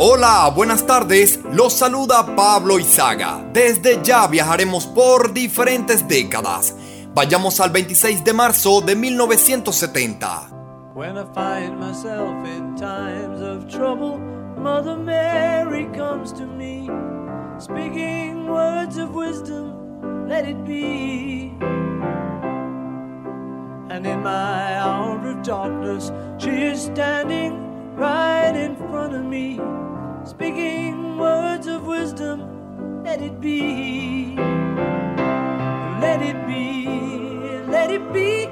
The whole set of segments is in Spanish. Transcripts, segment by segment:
Hola, buenas tardes. Los saluda Pablo Izaga. Desde ya viajaremos por diferentes décadas. Vayamos al 26 de marzo de 1970. When I find myself in times of trouble, Mother Mary comes to me, speaking words of wisdom, let it be. And in my hour of darkness, she is standing right in front of me speaking words of wisdom, let it be. Let it be, let it be,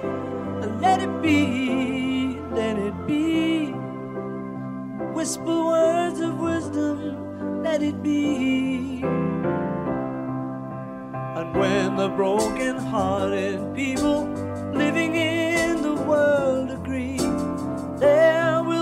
let it be, let it be. Whisper words of wisdom, let it be. And when the broken hearted people living in the world agree, there will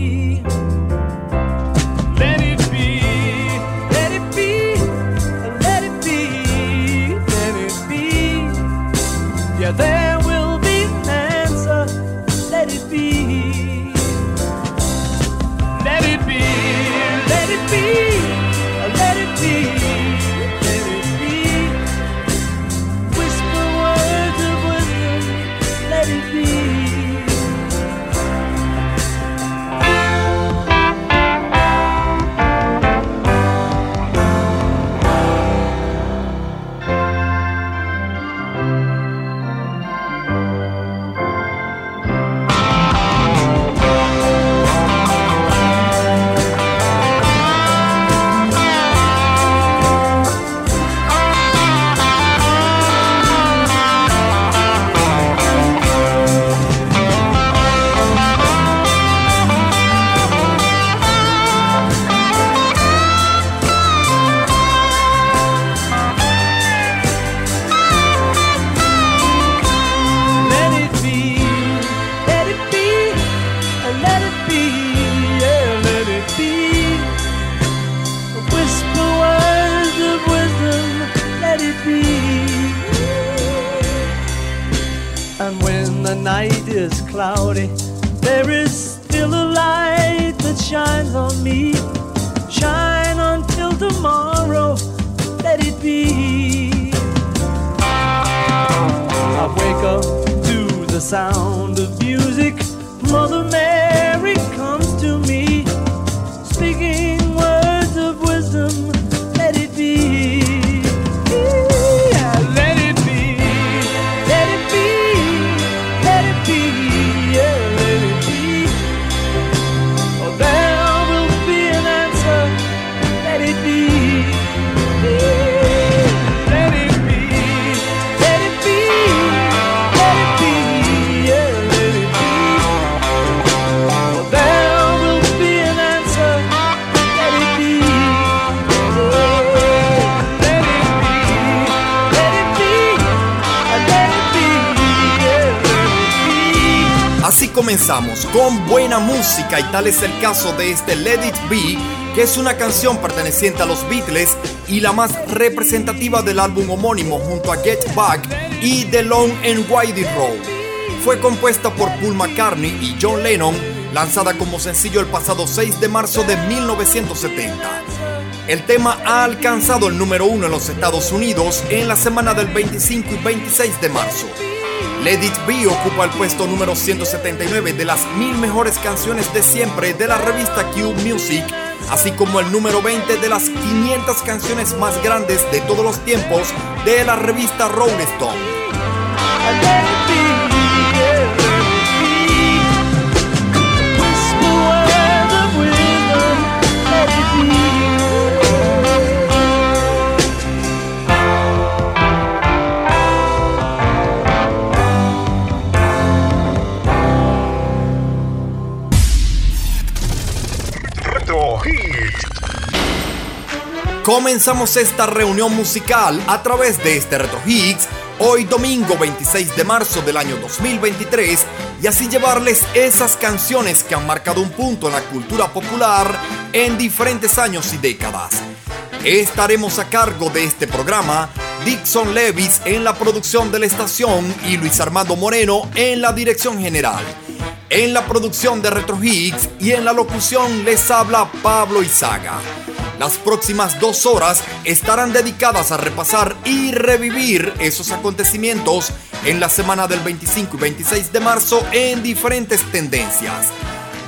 The sound of music. Mother Mary comenzamos con buena música y tal es el caso de este Let It Be, que es una canción perteneciente a los Beatles y la más representativa del álbum homónimo junto a Get Back y The Long and Winding Road. Fue compuesta por Paul McCartney y John Lennon, lanzada como sencillo el pasado 6 de marzo de 1970. El tema ha alcanzado el número uno en los Estados Unidos en la semana del 25 y 26 de marzo. Let It Be ocupa el puesto número 179 de las mil mejores canciones de siempre de la revista Q Music, así como el número 20 de las 500 canciones más grandes de todos los tiempos de la revista Rolling Stone. Comenzamos esta reunión musical a través de este Retro Hits hoy domingo 26 de marzo del año 2023 y así llevarles esas canciones que han marcado un punto en la cultura popular en diferentes años y décadas. Estaremos a cargo de este programa Dixon Levis en la producción de la estación y Luis Armando Moreno en la dirección general. En la producción de Retro Hits y en la locución les habla Pablo Izaga. Las próximas dos horas estarán dedicadas a repasar y revivir esos acontecimientos en la semana del 25 y 26 de marzo en diferentes tendencias.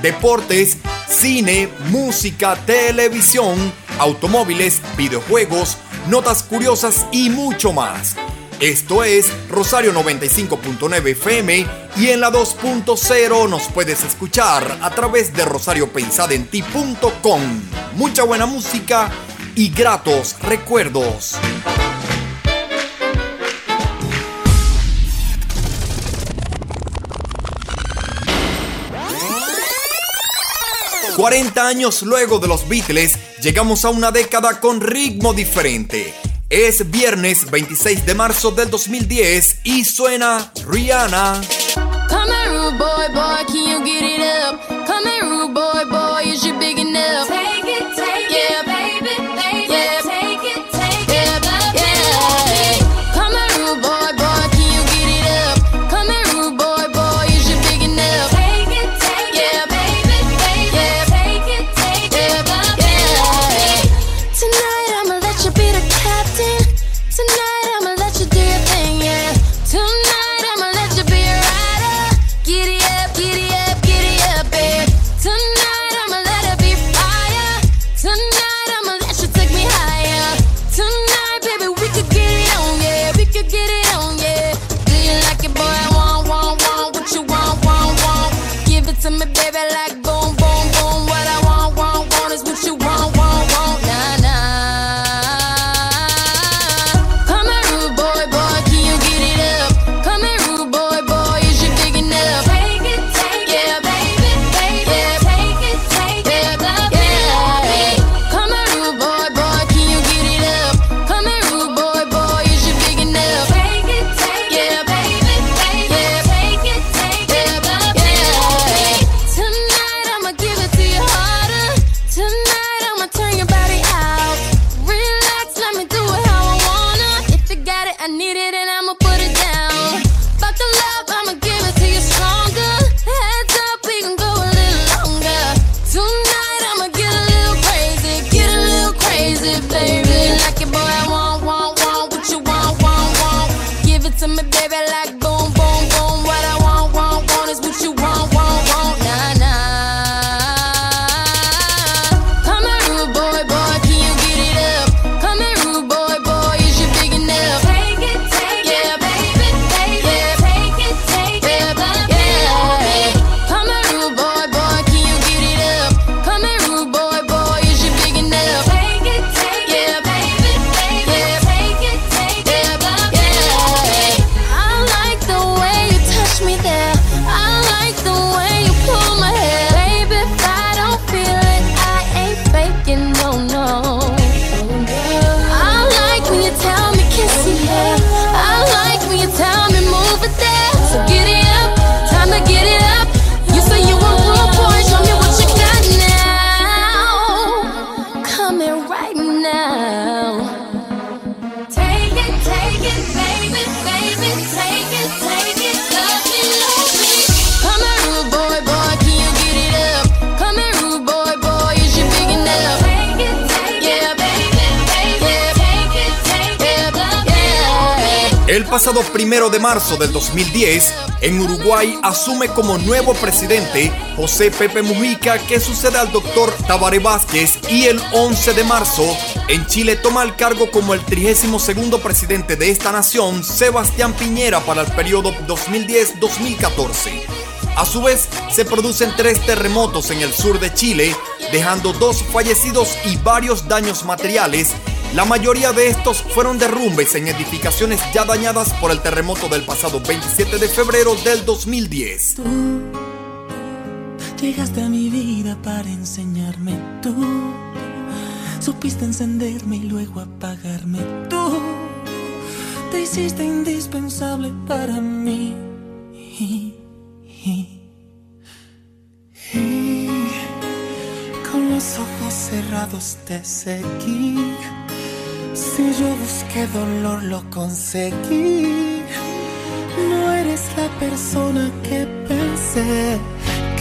Deportes, cine, música, televisión, automóviles, videojuegos, notas curiosas y mucho más. Esto es Rosario 95.9 FM y en la 2.0 nos puedes escuchar a través de rosariopensadenti.com. Mucha buena música y gratos recuerdos. 40 años luego de los Beatles, llegamos a una década con ritmo diferente. Es viernes 26 de marzo del 2010 y suena Rihanna. Come boy, boy, can you get it up? Come boy, boy, pasado primero de marzo del 2010, en Uruguay asume como nuevo presidente José Pepe Mujica, que sucede al doctor Tabaré Vázquez, y el 11 de marzo, en Chile toma el cargo como el 32 presidente de esta nación, Sebastián Piñera, para el periodo 2010-2014. A su vez, se producen tres terremotos en el sur de Chile, dejando dos fallecidos y varios daños materiales la mayoría de estos fueron derrumbes en edificaciones ya dañadas por el terremoto del pasado 27 de febrero del 2010. Llegaste a mi vida para enseñarme tú. Supiste encenderme y luego apagarme tú. Te hiciste indispensable para mí. Y, con los ojos cerrados te seguí. Si yo busqué dolor, lo conseguí. No eres la persona que pensé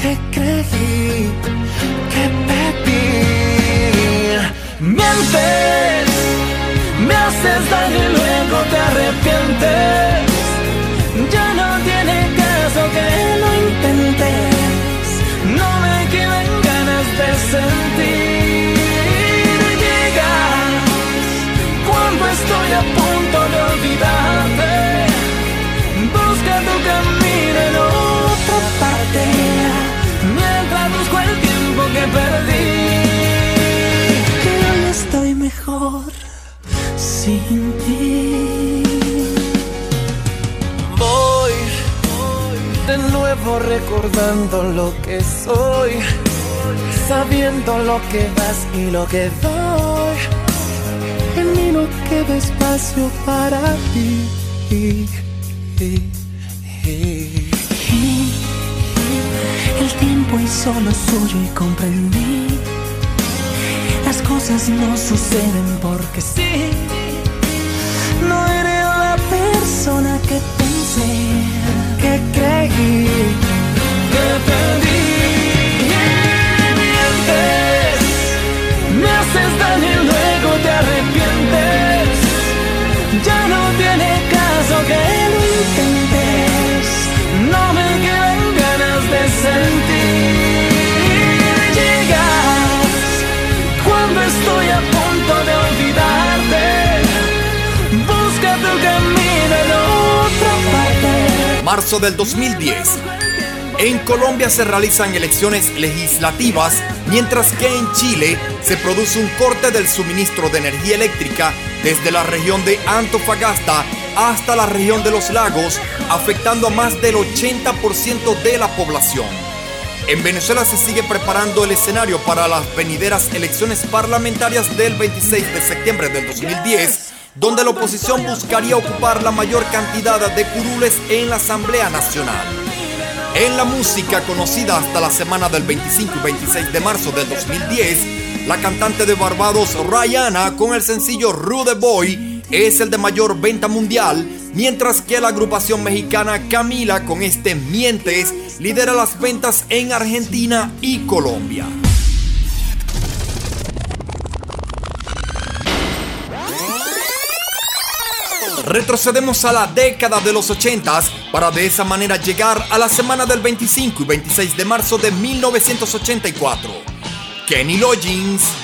que creí, que pedí. Mientes, me haces daño y luego te arrepientes. Ya no tiene caso que lo intentes. No me quedan ganas de sentir. Estoy a punto de olvidarte. Busca tu camino en otra parte busco el tiempo que perdí. Que hoy estoy mejor sin ti. Voy de nuevo recordando lo que soy, sabiendo lo que vas y lo que doy. No queda espacio para ti. El tiempo es solo suyo y comprendí. Las cosas no suceden porque sí. No eres la persona que pensé, que creí, que perdí. Mientes, me haces daño y luego te arrepientes. Que lo intentes. No me quedan de sentir. Llegas cuando estoy a punto de olvidarte. Busca tu camino en otra parte. Marzo del 2010. En Colombia se realizan elecciones legislativas, mientras que en Chile se produce un corte del suministro de energía eléctrica desde la región de Antofagasta hasta la región de los lagos, afectando a más del 80% de la población. En Venezuela se sigue preparando el escenario para las venideras elecciones parlamentarias del 26 de septiembre del 2010, donde la oposición buscaría ocupar la mayor cantidad de curules en la Asamblea Nacional. En la música conocida hasta la semana del 25 y 26 de marzo del 2010, la cantante de Barbados Rihanna con el sencillo Rude Boy es el de mayor venta mundial, mientras que la agrupación mexicana Camila con este Mientes lidera las ventas en Argentina y Colombia. Retrocedemos a la década de los 80 para de esa manera llegar a la semana del 25 y 26 de marzo de 1984. Kenny Loggins.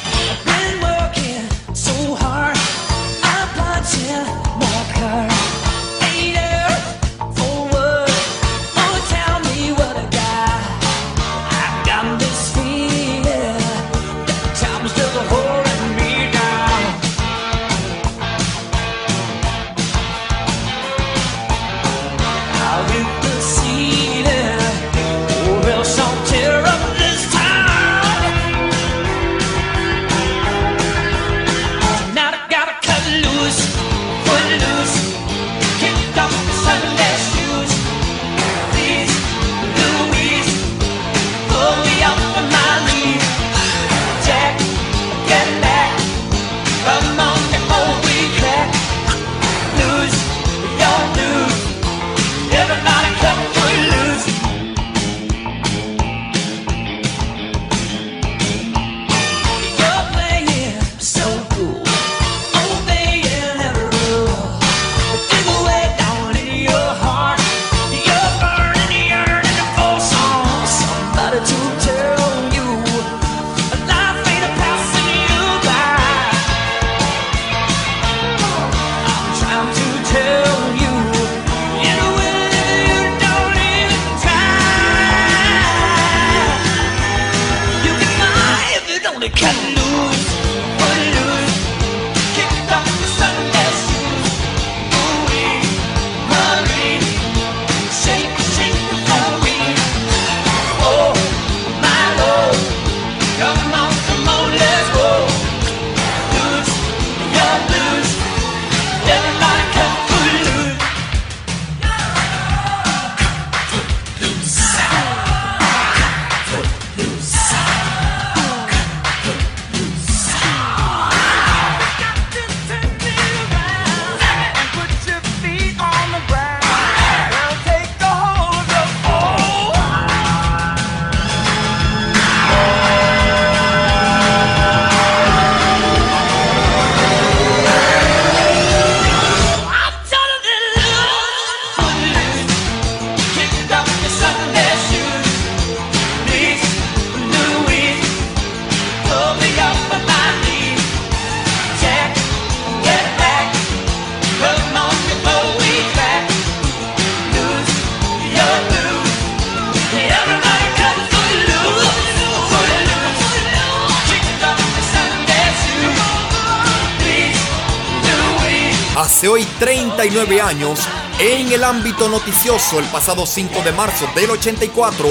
En el ámbito noticioso, el pasado 5 de marzo del 84,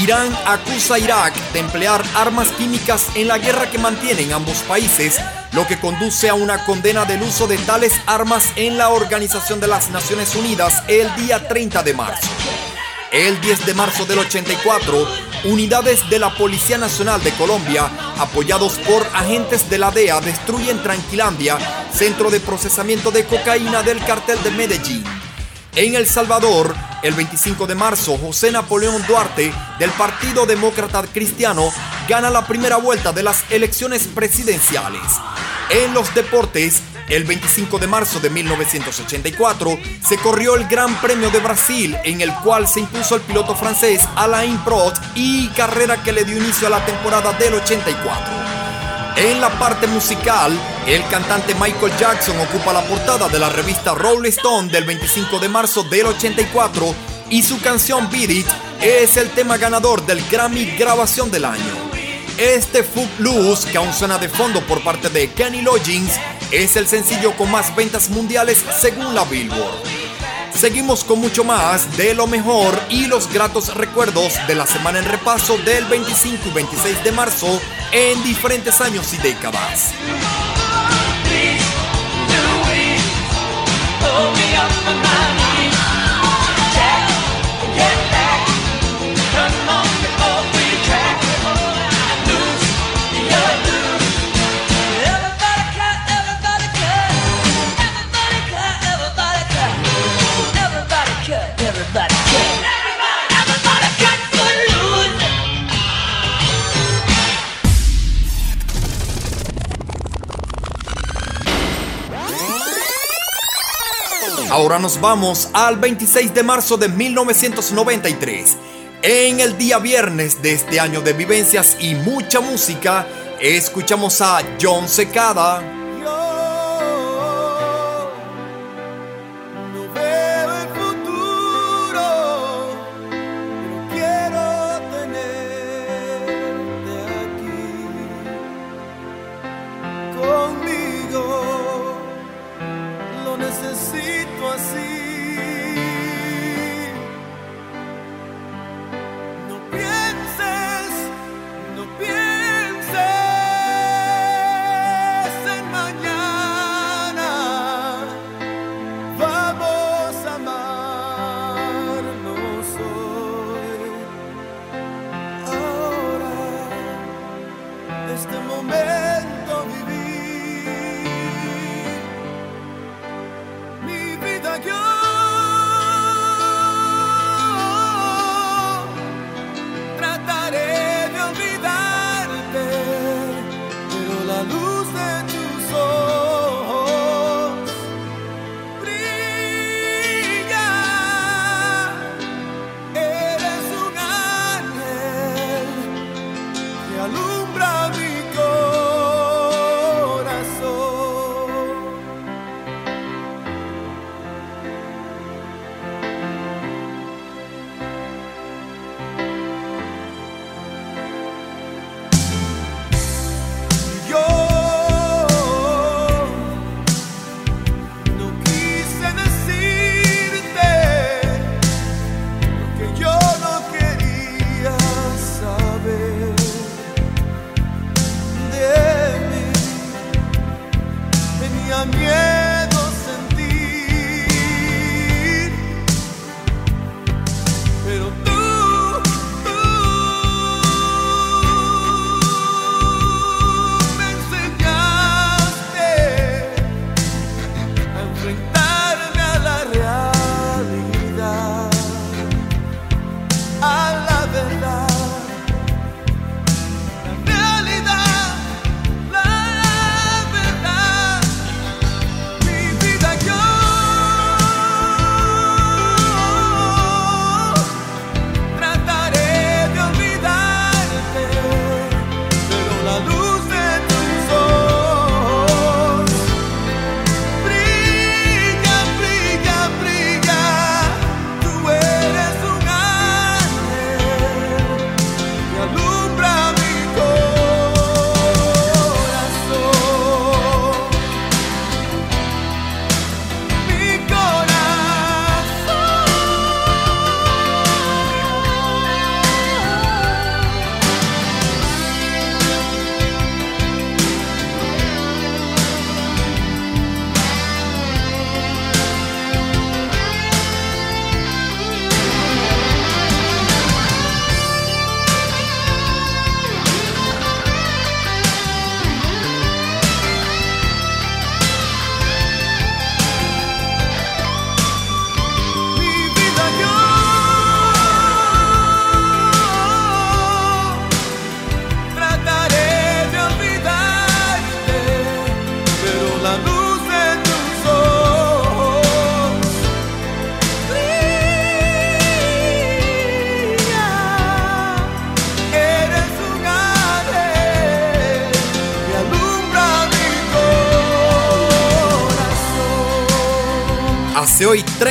Irán acusa a Irak de emplear armas químicas en la guerra que mantienen ambos países, lo que conduce a una condena del uso de tales armas en la Organización de las Naciones Unidas el día 30 de marzo. El 10 de marzo del 84, unidades de la Policía Nacional de Colombia, apoyados por agentes de la DEA, destruyen Tranquilandia, centro de procesamiento de cocaína del cartel de Medellín. En El Salvador, el 25 de marzo, José Napoleón Duarte, del Partido Demócrata Cristiano, gana la primera vuelta de las elecciones presidenciales. En los deportes, el 25 de marzo de 1984 se corrió el Gran Premio de Brasil en el cual se impuso el piloto francés Alain Prost y carrera que le dio inicio a la temporada del 84. En la parte musical, el cantante Michael Jackson ocupa la portada de la revista Rolling Stone del 25 de marzo del 84 y su canción Beat It es el tema ganador del Grammy Grabación del Año. Este Footloose, que aún suena de fondo por parte de Kenny Loggins, es el sencillo con más ventas mundiales según la Billboard. Seguimos con mucho más de lo mejor y los gratos recuerdos de la semana en repaso del 25 y 26 de marzo en diferentes años y décadas. Ahora nos vamos al 26 de marzo de 1993. En el día viernes de este año de vivencias y mucha música, escuchamos a John Secada.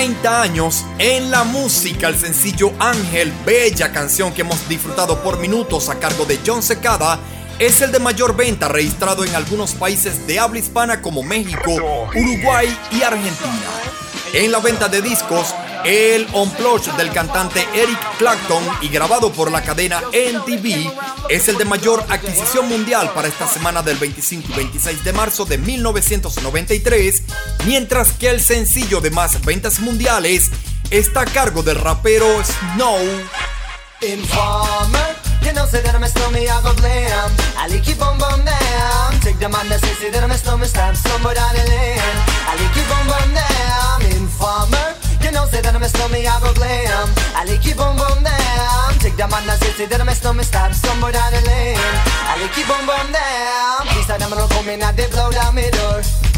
30 años en la música. El sencillo Ángel, bella canción que hemos disfrutado por minutos a cargo de John Secada, es el de mayor venta registrado en algunos países de habla hispana como México, Uruguay y Argentina. En la venta de discos, el Unplugged del cantante Eric Clapton y grabado por la cadena NTV es el de mayor adquisición mundial para esta semana del 25 y 26 de marzo de 1993, mientras que el sencillo de más ventas mundiales está a cargo del rapero Snow. Informer, you know say that a blam. The man that say, say that a bum down. Informer. You know, that I'm a I go glam. I. Take the man that say, say that I'm a stop somewhere down the lane. I bum blow down.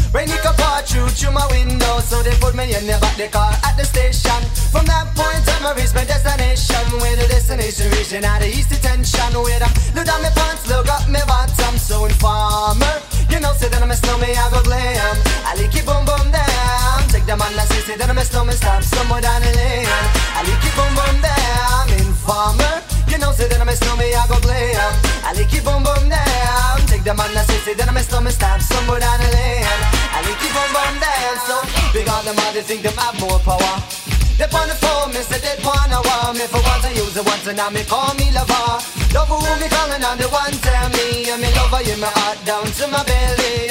Rain it pour through through my window, so they put me in the back the car at the station. From that point on, I reach my destination. Where the destination region out of east detention. Where I look down my pants, look up my bottom, so informer. You know, say that I'm a snowman, I go glam. I like keep on bum down. Take the man that say, say that I'm a snowman, stop somewhere down the lane. I like keep on bum down. Informer. Know, say that I'm a snowman, I go glam. Um. I like keep on bum down. Take the man that say, say that I'm a snowman, stop somewhere down the lane. I like keep on bum down. So big on them, all they think them have more power. They on the phone, me say they wanna want me for once I use it once and now me call me lover. Love who me calling on the one tell me and me lover in my heart down to my belly.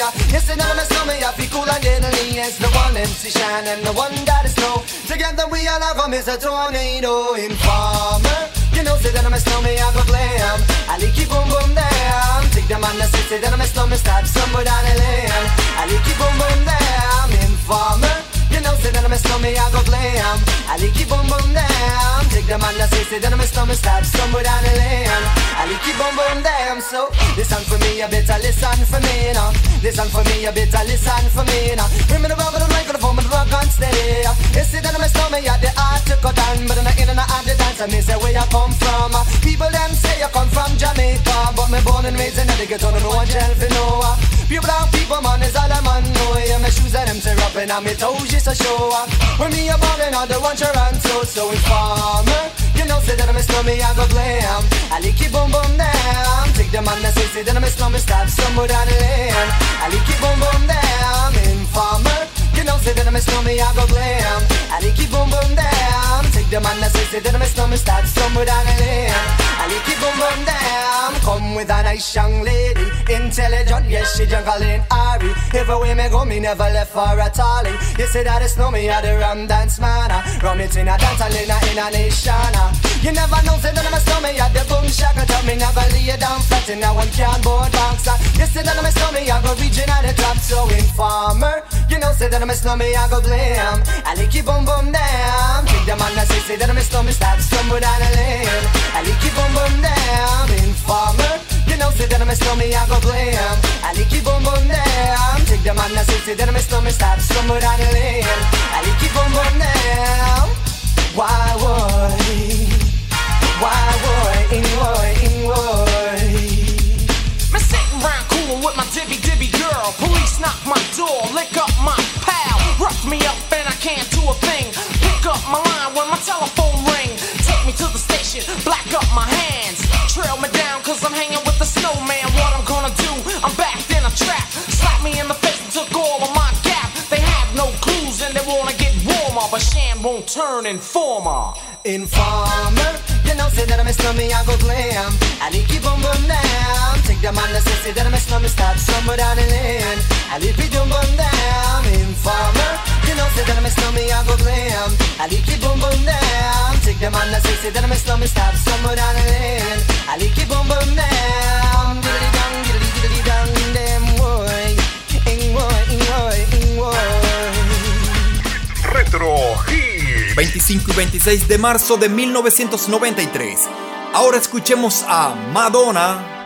Say that I'm a stomach, I feel cool and deadly. It's the one MC Shine and the one that is snow. Together we all have a Mr. Tornado Informer. You know, say that I'm a snowman, I go glam. I like keep boom boom down. Take the man that say, say that I'm a snowman, stop somewhere down the lane. I like keep boom boom down. Informer. You know, say that I'm a snowman, I go glam. I like keep boom boom down. Take the man that say, that I'm a snowman, stop somewhere down the lane. I like keep boom boom down. So listen for me, you better listen for me now. Listen for me, you better listen for me now. Bring me the rubber, the microphone, the rock on steady. You see that I'm a snowman, you the art to cut down, but I'm in and out the dance. Me say where you come from. People them say you come from Jamaica, but me born and raised in the ghetto, no one tell for no. Pure brown people, man, is all I'm on. know. Yeah, my shoes and them tear up and on me toes just a show. When me a ballin', I don't want your answer, so informer. You know, say that I'm a snowman, I go glam. I like it boom boom down. Take the man that say, say that I'm a snowman, stop somewhere down the lane. I like it boom boom down. Informer. You know, say that I'm a snowman, I go glam. I like it boom boom down. Take the man that say, say that I'm a snowman, stop somewhere down the lane. It boom boom down. Come with a nice young lady, intelligent, yes she juggling Ari. Everywhere me go, me never left for a tally. You say that it's know me, I the rum dance man. Ah. Rum it in a dance, I in a, in a nation. Ah. You never know, say that I'm a snowman, I the boom shaka. Tell me never lay down flat in a one cardboard box. Ah. You say that I'm a snowman, I go reaching at the top, so informer. You know, say that I'm a snowman, I go blam. I it boom boom down. Take the man that say, say that I'm a snowman, stop somewhere down the lane. I like it boom boom down. Informer. You know, say that I'm a snowman, I go blam. I like it boom boom down. Take the man that say, that I'm a snowman, stop somewhere down the lane. I like it boom boom down. Why would? Why would? In would? In would? Me sitting round coolin' with my dibby dibby girl. Police knock my door, lick up my pal. Rough me up and I can't do a thing. Pick up my line when my telephone black up my hands. Trail me down cause I'm hanging with the snowman. What I'm gonna do? I'm backed in a trap. Slap me in the face and took all of my gap. They have no clues and they wanna get warmer. But Sham won't turn informer. Informer, you know, say that I'm a snowman, I go glam. I like it boom boom down. Take the man that say, that I'm a snowman, stop somewhere down the lane. I like it boom boom down. Informer, you know, say that I'm a snowman, I go glam. I like it boom boom down. Take the man that say, say that I'm a snowman, stop somewhere down the lane. I like it boom boom down. Diddly dong, diddly diddly dong, damn boy. Ing boy, ing boy, ing boy. Retro Hit. 25 y 26 de marzo de 1993. Ahora escuchemos a Madonna.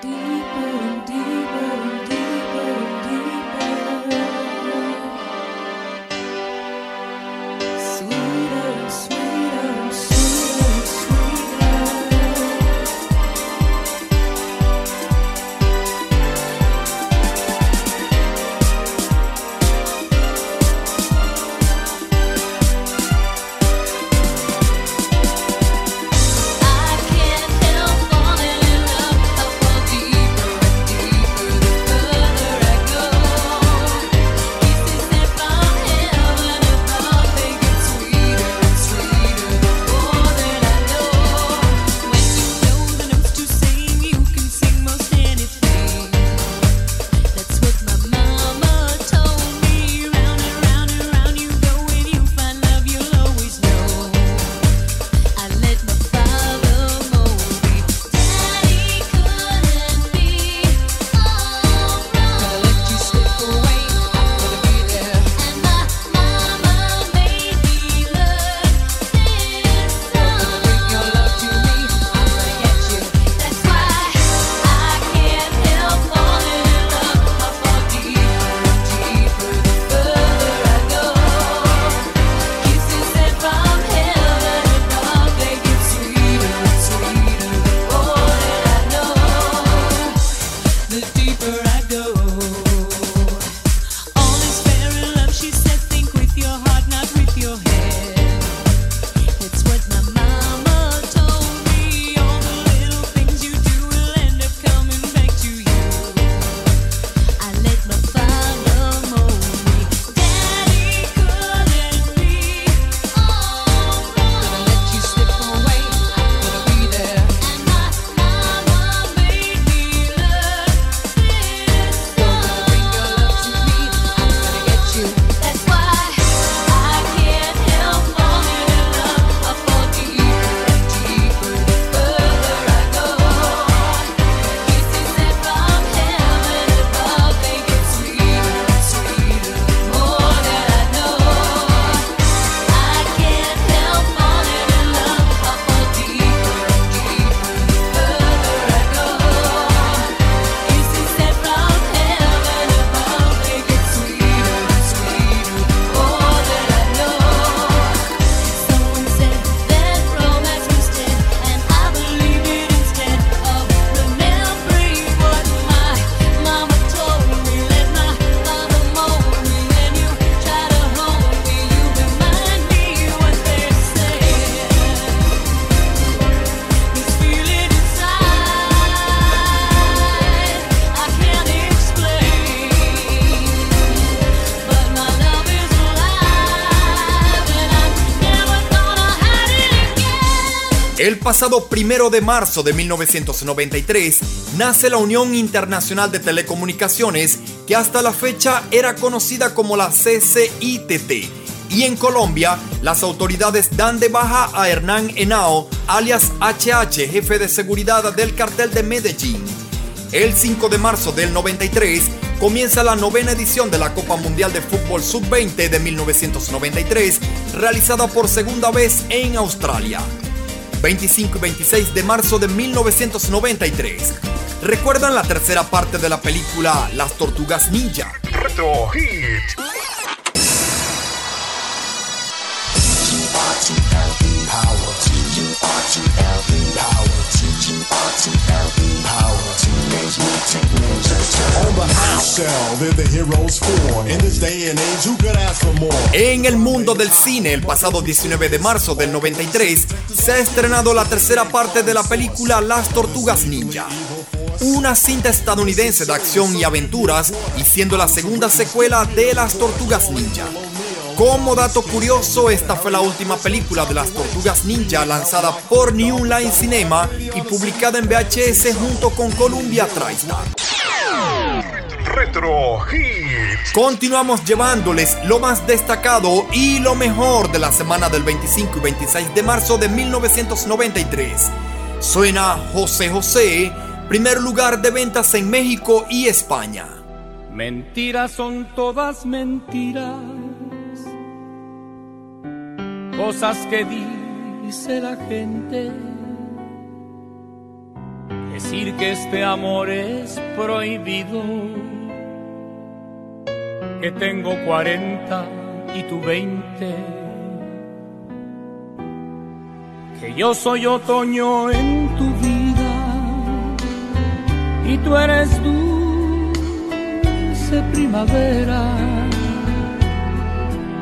Pasado primero de marzo de 1993 nace la Unión Internacional de Telecomunicaciones, que hasta la fecha era conocida como la CCITT. Y en Colombia, las autoridades dan de baja a Hernán Henao, alias HH, jefe de seguridad del cartel de Medellín. El 5 de marzo del 93 comienza la novena edición de la Copa Mundial de Fútbol Sub-20 de 1993, realizada por segunda vez en Australia. 25 y 26 de marzo de 1993. ¿Recuerdan la tercera parte de la película Las Tortugas Ninja? Retro Hit. En el mundo del cine, el pasado 19 de marzo del 93, se ha estrenado la tercera parte de la película Las Tortugas Ninja. Una cinta estadounidense de acción y aventuras y siendo la segunda secuela de Las Tortugas Ninja. Como dato curioso, esta fue la última película de las Tortugas Ninja lanzada por New Line Cinema y publicada en VHS junto con Columbia TriStar. Retro Hit. Continuamos llevándoles lo más destacado y lo mejor de la semana del 25 y 26 de marzo de 1993. Suena José José, primer lugar de ventas en México y España. Mentiras son todas mentiras cosas que dice la gente. Decir que este amor es prohibido, que tengo 40 y tú 20, que yo soy otoño en tu vida. Y tú eres dulce primavera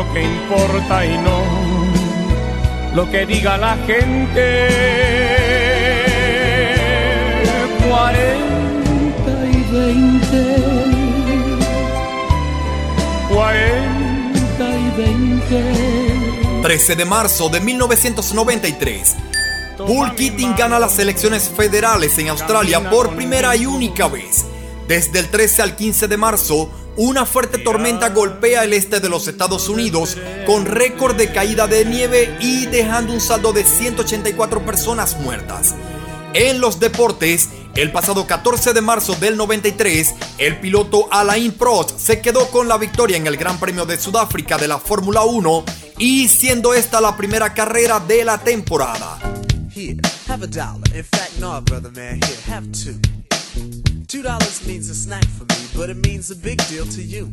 lo que importa y no lo que diga la gente. Cuarenta y veinte, cuarenta y veinte. 13 de marzo de 1993. Paul Keating gana las elecciones federales en Australia por primera y única vez. Desde el 13 al 15 de marzo, una fuerte tormenta golpea el este de los Estados Unidos con récord de caída de nieve y dejando un saldo de 184 personas muertas. En los deportes, el pasado 14 de marzo del 93, el piloto Alain Prost se quedó con la victoria en el Gran Premio de Sudáfrica de la Fórmula 1 y siendo esta la primera carrera de la temporada. Two dollars means a snack for me, but it means a big deal to you.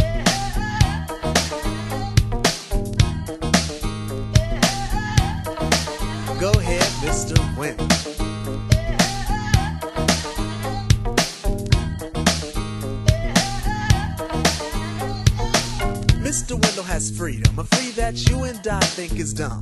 Go ahead, Mr. Winter. Mr. Wendell has freedom, a free that you and I think is dumb.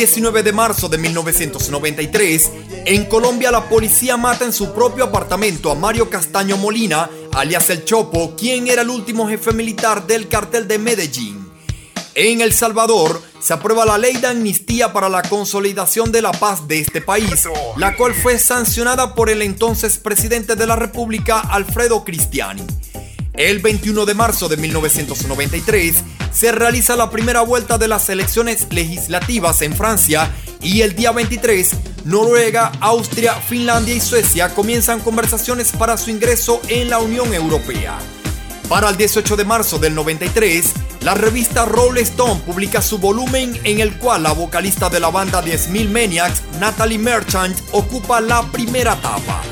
19 de marzo de 1993, en Colombia la policía mata en su propio apartamento a Mario Castaño Molina, alias El Chopo, quien era el último jefe militar del cartel de Medellín. En El Salvador se aprueba la ley de amnistía para la consolidación de la paz de este país, la cual fue sancionada por el entonces presidente de la República, Alfredo Cristiani. El 21 de marzo de 1993 se realiza la primera vuelta de las elecciones legislativas en Francia Y el día 23, Noruega, Austria, Finlandia y Suecia comienzan conversaciones para su ingreso en la Unión Europea. Para el 18 de marzo del 93, la revista Rolling Stone publica su volumen en el cual la vocalista de la banda 10.000 Maniacs, Natalie Merchant, ocupa la primera etapa.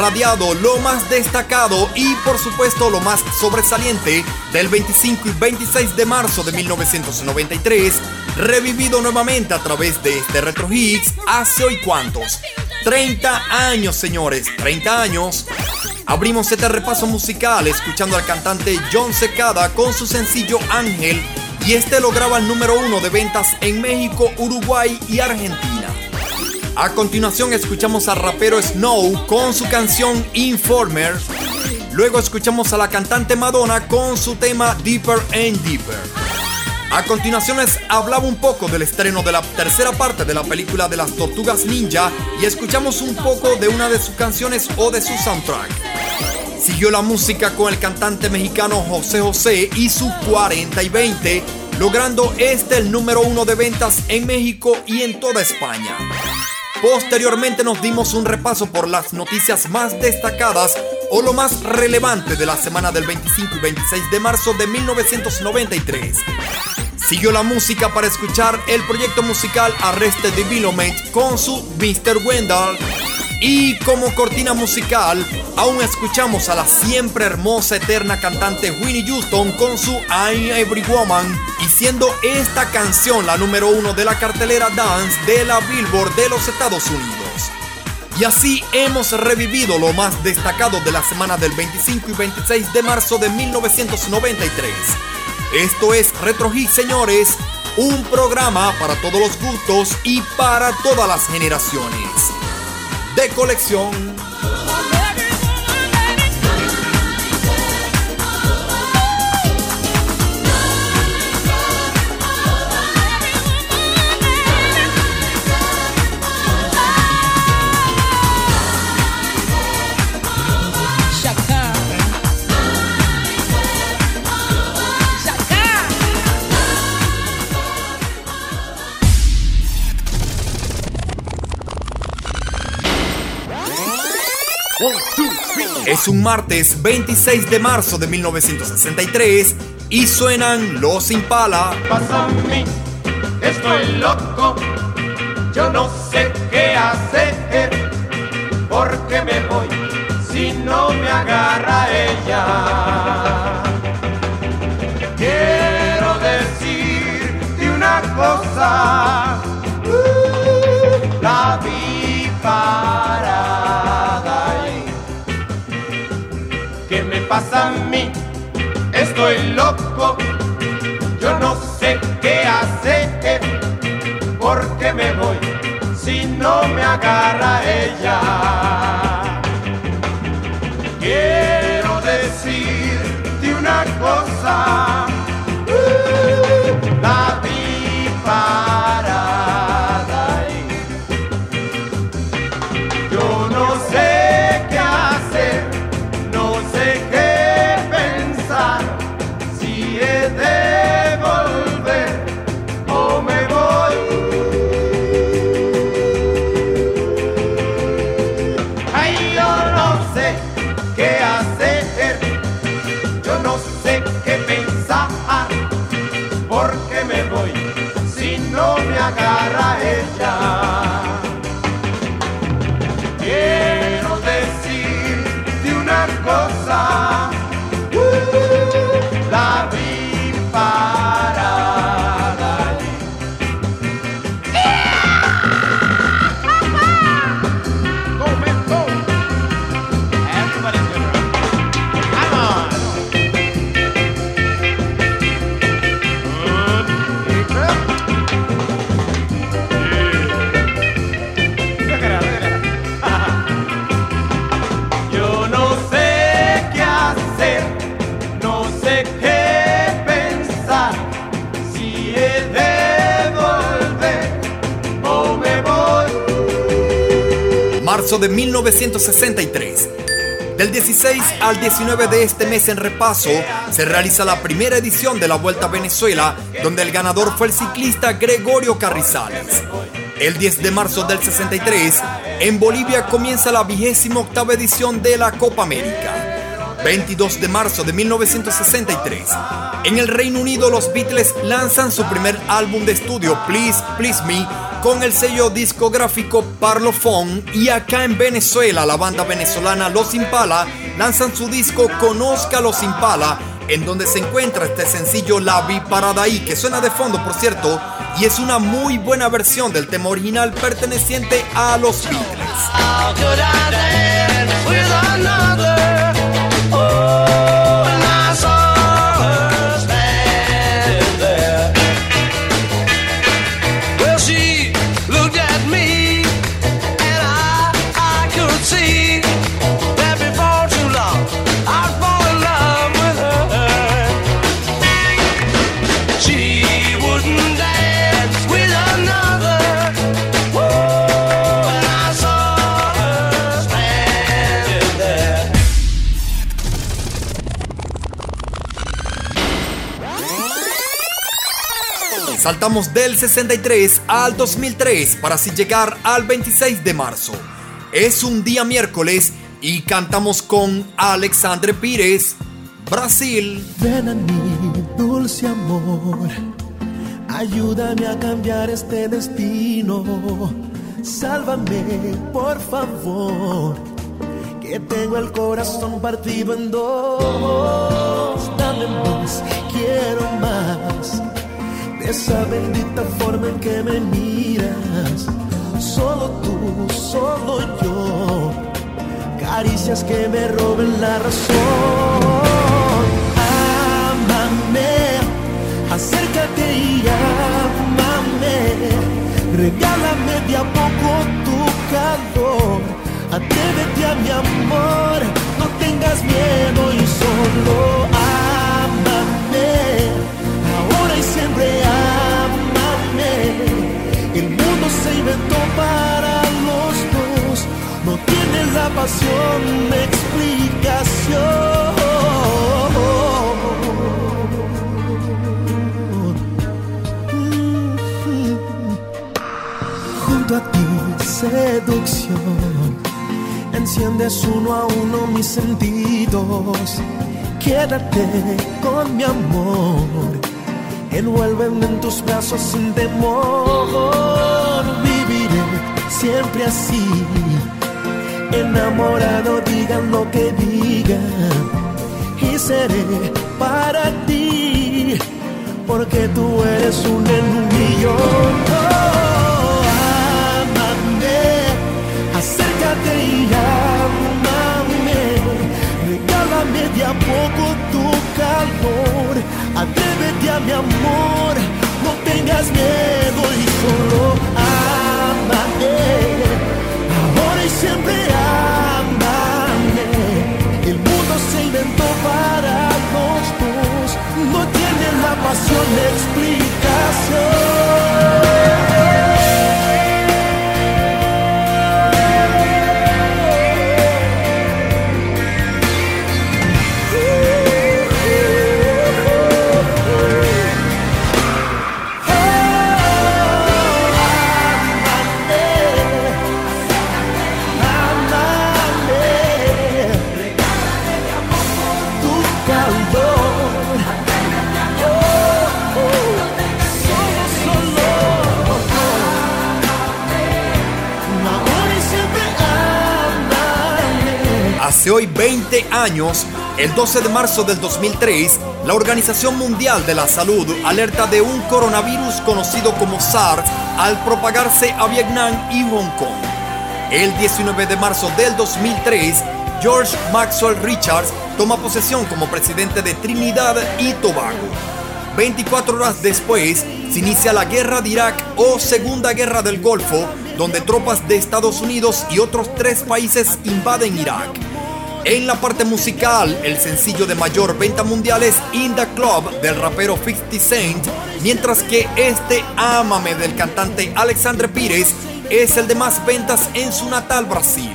Radiado, lo más destacado y por supuesto lo más sobresaliente del 25 y 26 de marzo de 1993, revivido nuevamente a través de este Retro Hits hace hoy cuantos. 30 años, señores, 30 años. Abrimos este repaso musical escuchando al cantante John Secada con su sencillo Ángel y este lograba el número uno de ventas en México, Uruguay y Argentina. A continuación escuchamos al rapero Snow con su canción Informer. Luego escuchamos a la cantante Madonna con su tema Deeper and Deeper. A continuación les hablaba un poco del estreno de la tercera parte de la película de las Tortugas Ninja y escuchamos un poco de una de sus canciones o de su soundtrack. Siguió la música con el cantante mexicano José José y su 40 y 20, logrando este el número uno de ventas en México y en toda España. Posteriormente nos dimos un repaso por las noticias más destacadas o lo más relevante de la semana del 25 y 26 de marzo de 1993. Siguió la música para escuchar el proyecto musical Arrested Development con su Mr. Wendell. Y como cortina musical, aún escuchamos a la siempre hermosa eterna cantante Winnie Houston con su I'm Every Woman siendo esta canción la número uno de la cartelera Dance de la Billboard de los Estados Unidos. Y así hemos revivido lo más destacado de la semana del 25 y 26 de marzo de 1993. Esto es Retro Hit, señores, un programa para todos los gustos y para todas las generaciones. De colección. Es un martes 26 de marzo de 1963 y suenan Los Impala. Pasa a mí, estoy loco, yo no sé qué hacer, porque me voy si no me agarra ella. Quiero decirte una cosa, uh, la vi pasa a mí? Estoy loco, yo no sé qué hacer, porque me voy si no me agarra ella. Quiero decirte una cosa, uh, De 1963. Del 16 al 19 de este mes en repaso, se realiza la primera edición de la Vuelta a Venezuela, donde el ganador fue el ciclista Gregorio Carrizales. El 10 de marzo del 63, en Bolivia comienza la vigésima octava edición de la Copa América. 22 de marzo de 1963. En el Reino Unido los Beatles lanzan su primer álbum de estudio, Please Please Me, con el sello discográfico Parlophone y acá en Venezuela la banda venezolana Los Impala lanzan su disco Conozca Los Impala en donde se encuentra este sencillo La Vi Parada ahí que suena de fondo por cierto y es una muy buena versión del tema original perteneciente a los Beatles. Saltamos del 63 al 2003 para así llegar al 26 de marzo. Es un día miércoles y cantamos con Alexandre Pires, Brasil. Ven a mí, dulce amor, ayúdame a cambiar este destino. Sálvame, por favor, que tengo el corazón partido en dos. Dame más, quiero más, de esa bendita forma en que me miras. Solo tú, solo yo, caricias que me roben la razón. Ámame, acércate y ámame. Regálame de a poco tu calor. Atrévete a mi amor, no tengas miedo y solo ámame. Ahora y siempre. El mundo se inventó para los dos. No tiene la pasión, explicación. Junto a ti, seducción. enciendes uno a uno mis sentidos. Quédate con mi amor, envuélveme en tus brazos sin temor. Viviré siempre así, enamorado, digan lo que digan, y seré para ti, porque tú eres un en millón. Hace hoy 20 años, el 12 de marzo del 2003, la Organización Mundial de la Salud alerta de un coronavirus conocido como SARS al propagarse a Vietnam y Hong Kong. El 19 de marzo del 2003, George Maxwell Richards toma posesión como presidente de Trinidad y Tobago. 24 horas después, se inicia la Guerra de Irak o Segunda Guerra del Golfo, donde tropas de Estados Unidos y otros tres países invaden Irak. En la parte musical, el sencillo de mayor venta mundial es In the Club del rapero 50 Cent, mientras que este Ámame del cantante Alexandre Pires es el de más ventas en su natal Brasil.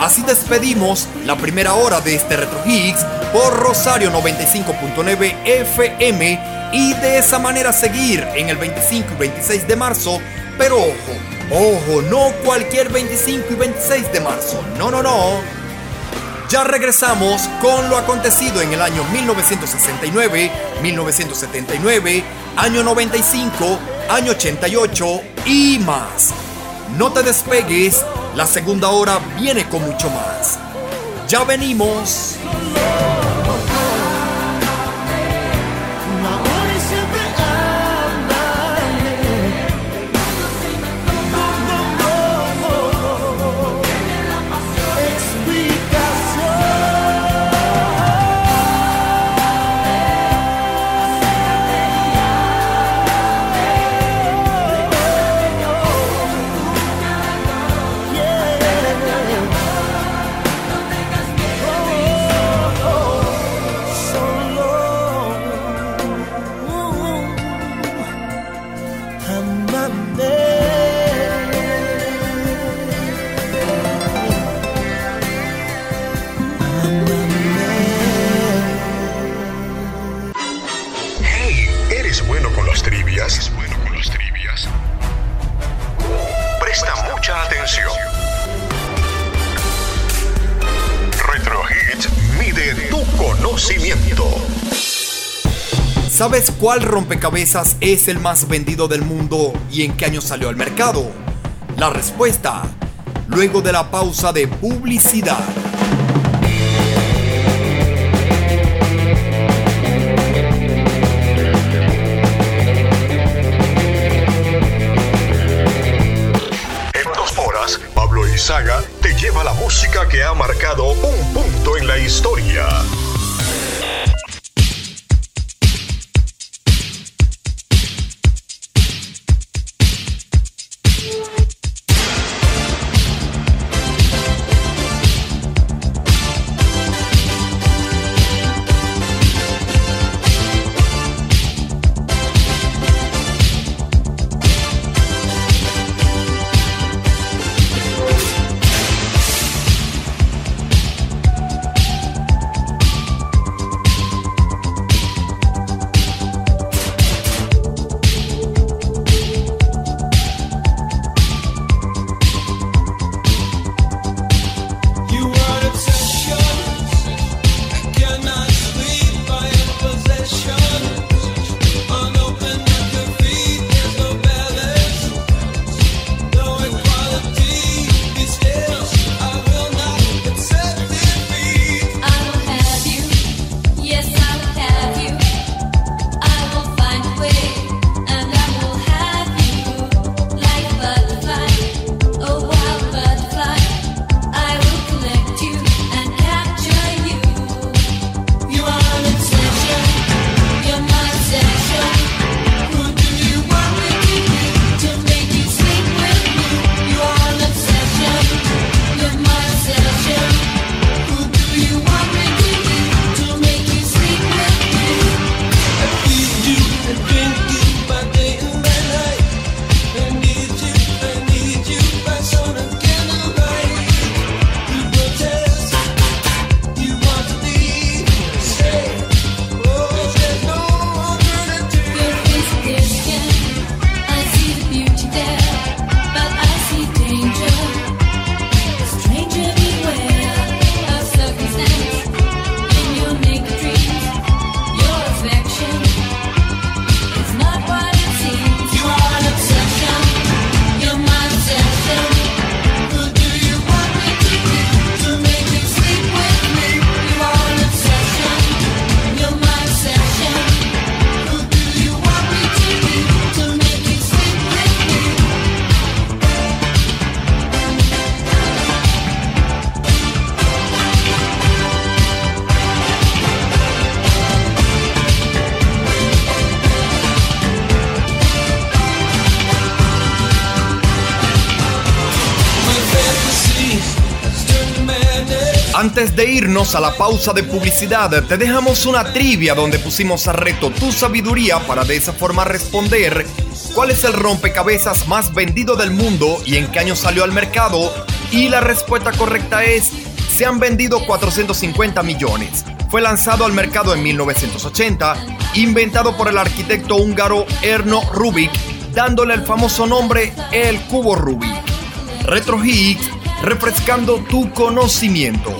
Así despedimos la primera hora de este Retro Higgs por Rosario 95.9 FM y de esa manera seguir en el 25 y 26 de marzo, pero ojo, ojo, no cualquier 25 y 26 de marzo, no, no, no. Ya regresamos con lo acontecido en el año 1969, 1979, año 95, año 88 y más. No te despegues, la segunda hora viene con mucho más. Ya venimos. Conocimiento. ¿Sabes cuál rompecabezas es el más vendido del mundo y en qué año salió al mercado? La respuesta, luego de la pausa de publicidad. En dos horas, Pablo Izaga te lleva la música que ha marcado un punto en la historia. Antes de irnos a la pausa de publicidad, te dejamos una trivia donde pusimos a reto tu sabiduría para de esa forma responder cuál es el rompecabezas más vendido del mundo y en qué año salió al mercado. Y la respuesta correcta es, se han vendido 450 millones. Fue lanzado al mercado en 1980, inventado por el arquitecto húngaro Erno Rubik, dándole el famoso nombre el cubo Rubik. Retro Higgs refrescando tu conocimiento.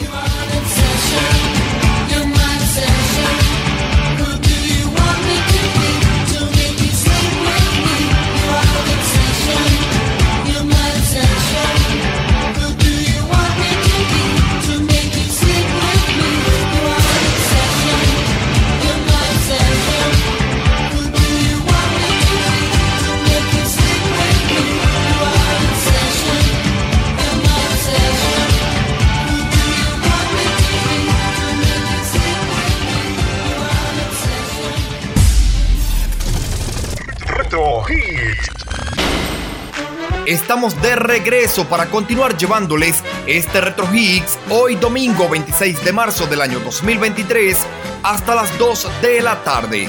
Estamos de regreso para continuar llevándoles este Retro Hits hoy domingo 26 de marzo del año 2023 hasta las 2 de la tarde.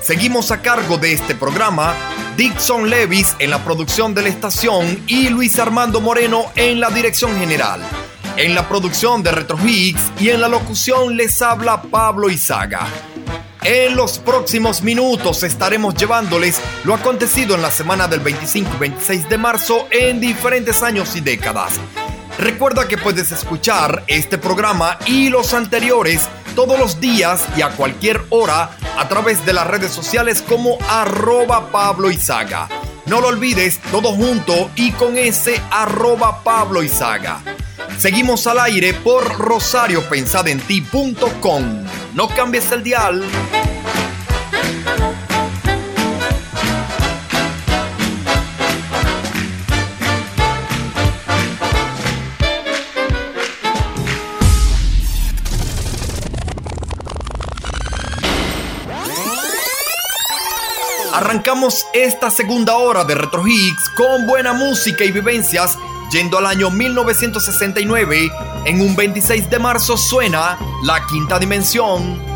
Seguimos a cargo de este programa Dixon Levis en la producción de la estación y Luis Armando Moreno en la dirección general. En la producción de Retro Hits y en la locución les habla Pablo Izaga. En los próximos minutos estaremos llevándoles lo acontecido en la semana del 25 y 26 de marzo en diferentes años y décadas. Recuerda que puedes escuchar este programa y los anteriores todos los días y a cualquier hora a través de las redes sociales como arroba Pablo Izaga. No lo olvides, todo junto y con ese arroba Pablo Izaga. Seguimos al aire por rosariopensadenti.com. No cambies el dial. Arrancamos esta segunda hora de Retro Hits con buena música y vivencias Yendo al año 1969, en un 26 de marzo suena La Quinta Dimensión.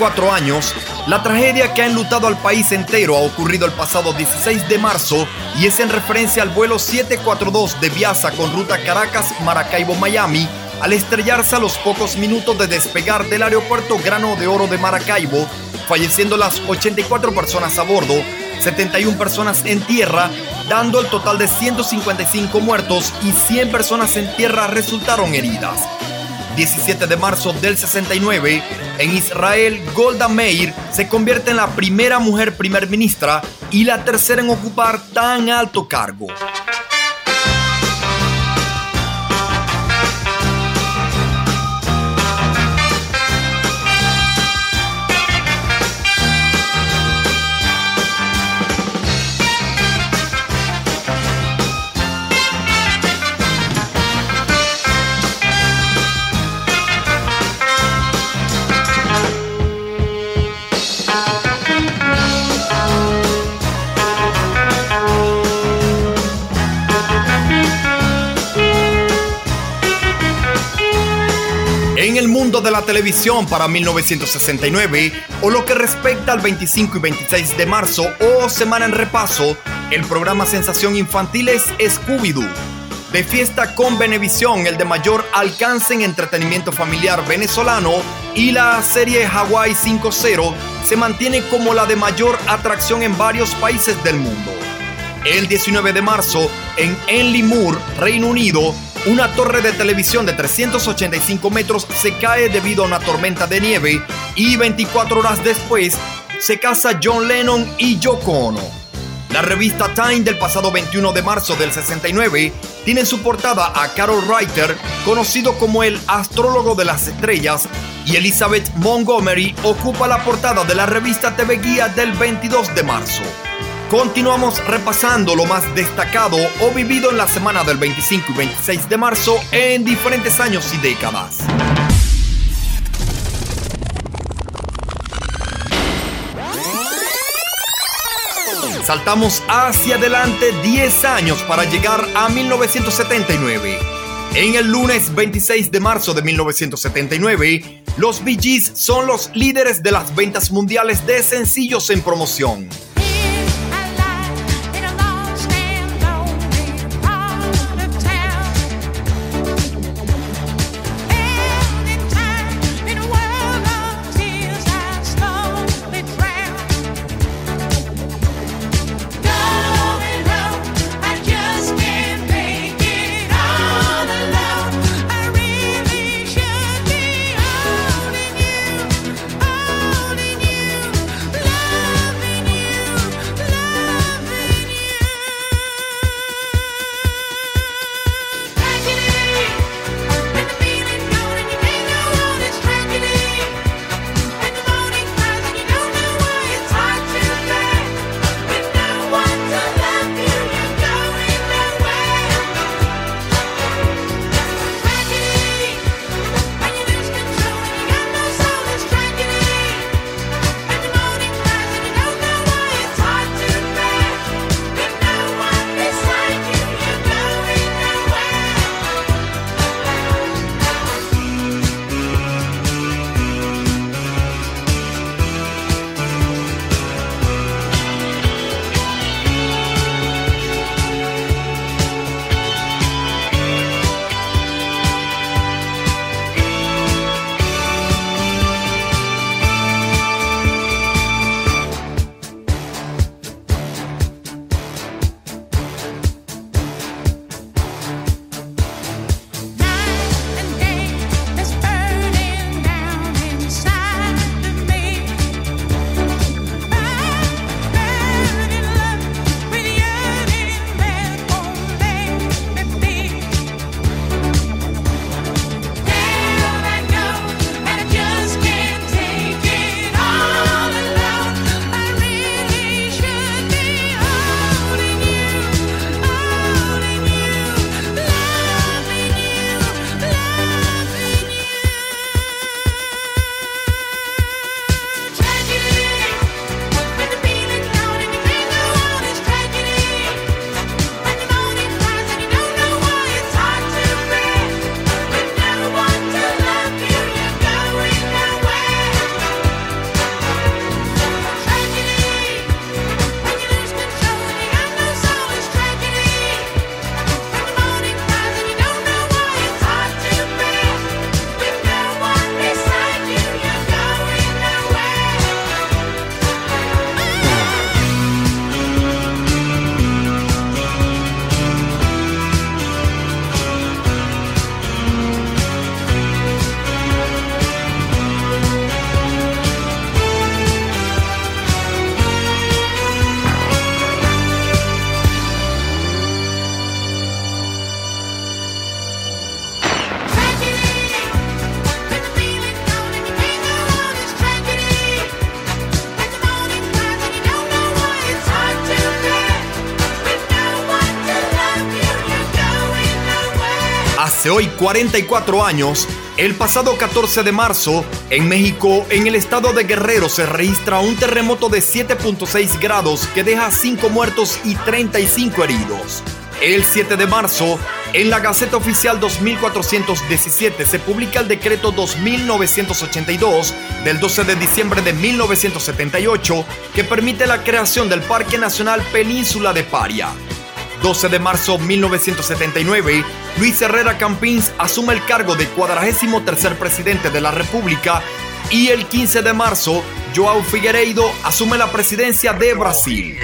54 años, la tragedia que ha enlutado al país entero ha ocurrido el pasado 16 de marzo y es en referencia al vuelo 742 de Viasa con ruta Caracas-Maracaibo-Miami al estrellarse a los pocos minutos de despegar del aeropuerto Grano de Oro de Maracaibo, falleciendo las 84 personas a bordo, 71 personas en tierra, dando el total de 155 muertos y 100 personas en tierra resultaron heridas. 17 de marzo del 69, en Israel, Golda Meir se convierte en la primera mujer primer ministra y la tercera en ocupar tan alto cargo. De la televisión para 1969 o lo que respecta al 25 y 26 de marzo o semana en repaso, el programa Sensación Infantil es Scooby-Doo. De fiesta con Benevisión, el de mayor alcance en entretenimiento familiar venezolano, y la serie Hawaii 5.0 se mantiene como la de mayor atracción en varios países del mundo. El 19 de marzo, en Enley Moor, Reino Unido, una torre de televisión de 385 metros se cae debido a una tormenta de nieve y 24 horas después se casa John Lennon y Yoko Ono. La revista Time del pasado 21 de marzo del 69 tiene en su portada a Carol Reiter, conocido como el astrólogo de las estrellas, y Elizabeth Montgomery ocupa la portada de la revista TV Guía del 22 de marzo. Continuamos repasando lo más destacado o vivido en la semana del 25 y 26 de marzo en diferentes años y décadas. Saltamos hacia adelante 10 años para llegar a 1979. En el lunes 26 de marzo de 1979, los Bee Gees son los líderes de las ventas mundiales de sencillos en promoción. Hoy 44 años, el pasado 14 de marzo, en México, en el estado de Guerrero, se registra un terremoto de 7.6 grados que deja 5 muertos y 35 heridos. El 7 de marzo, en la Gaceta Oficial 2417 se publica el decreto 2982 del 12 de diciembre de 1978 que permite la creación del Parque Nacional Península de Paria. 12 de marzo 1979, Luis Herrera Campins asume el cargo de 43 presidente de la República y el 15 de marzo, Joao Figueiredo asume la presidencia de Brasil.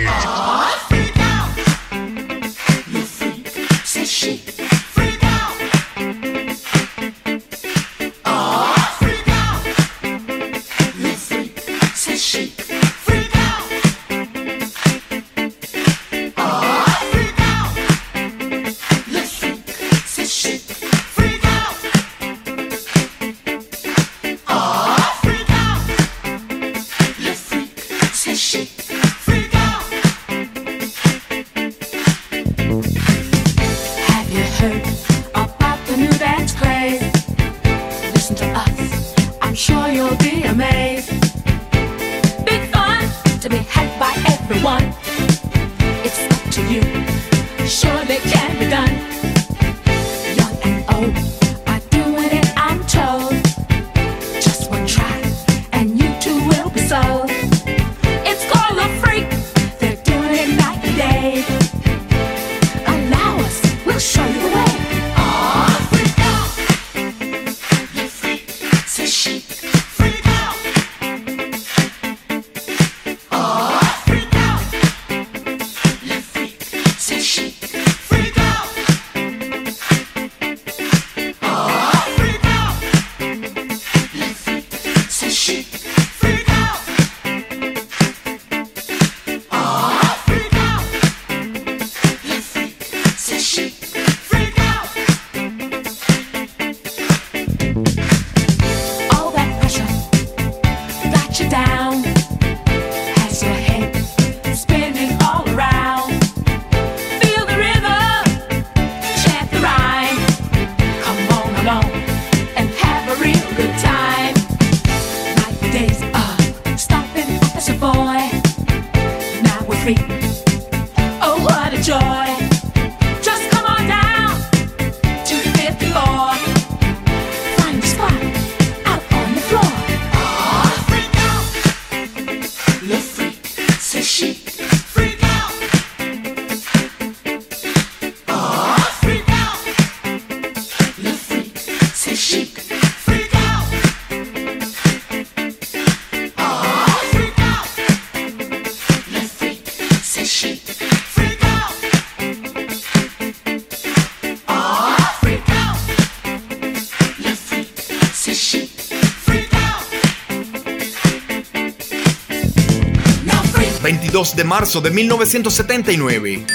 De marzo de 1979.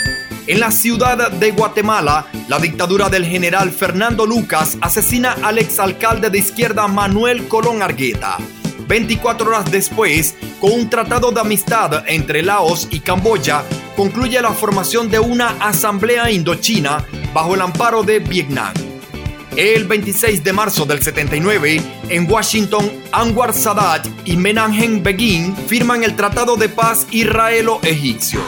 En la ciudad de Guatemala, la dictadura del general Fernando Lucas asesina al exalcalde de izquierda Manuel Colón Argueta. 24 horas después, con un tratado de amistad entre Laos y Camboya, concluye la formación de una asamblea indochina bajo el amparo de Vietnam. El 26 de marzo del 79, en Washington, Anwar Sadat y Menachem Begin firman el Tratado de Paz Israelo-Egipcio.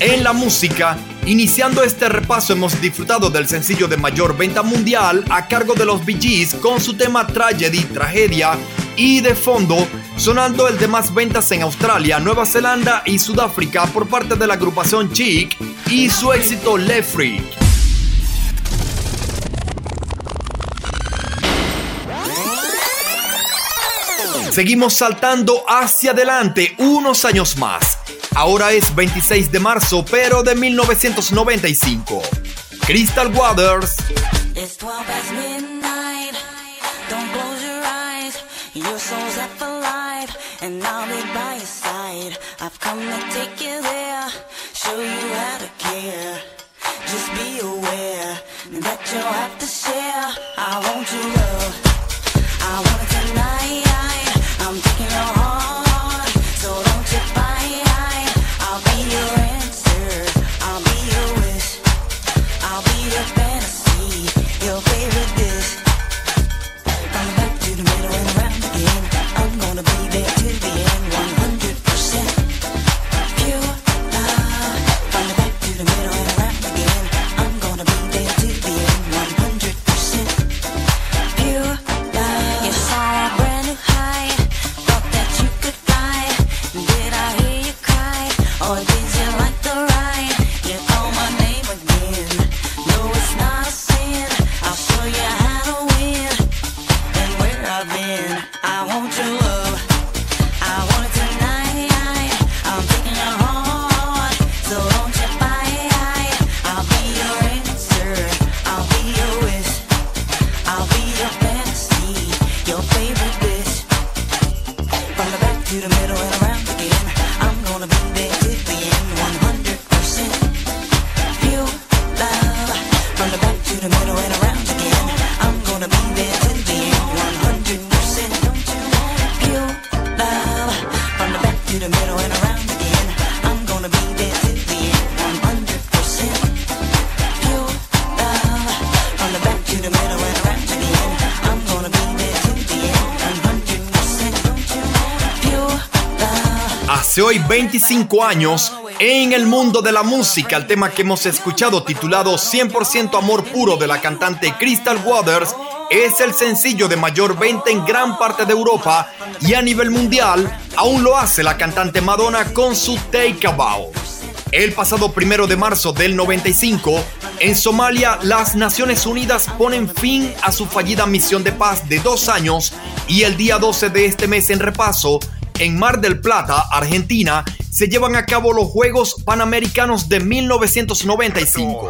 En la música, iniciando este repaso hemos disfrutado del sencillo de mayor venta mundial a cargo de los Bee Gees con su tema Tragedy, Tragedia y de fondo sonando el de más ventas en Australia, Nueva Zelanda y Sudáfrica por parte de la agrupación Chic y su éxito Le Freak. Seguimos saltando hacia adelante unos años más. Ahora es 26 de marzo, pero de 1995. Crystal Waters. It's 12 past midnight. Don't close your eyes. Your soul's up for life, and I'll be by your side. I've come to take you there, show you how to care. Just be aware that you'll have to share. I want your love. 25 años en el mundo de la música. El tema que hemos escuchado titulado 100% Amor Puro de la cantante Crystal Waters es el sencillo de mayor venta en gran parte de Europa y a nivel mundial aún lo hace la cantante Madonna con su Take a Bow. El pasado primero de marzo del 95, en Somalia, las Naciones Unidas ponen fin a su fallida misión de paz de dos años y el día 12 de este mes en repaso, en Mar del Plata, Argentina, se llevan a cabo los Juegos Panamericanos de 1995.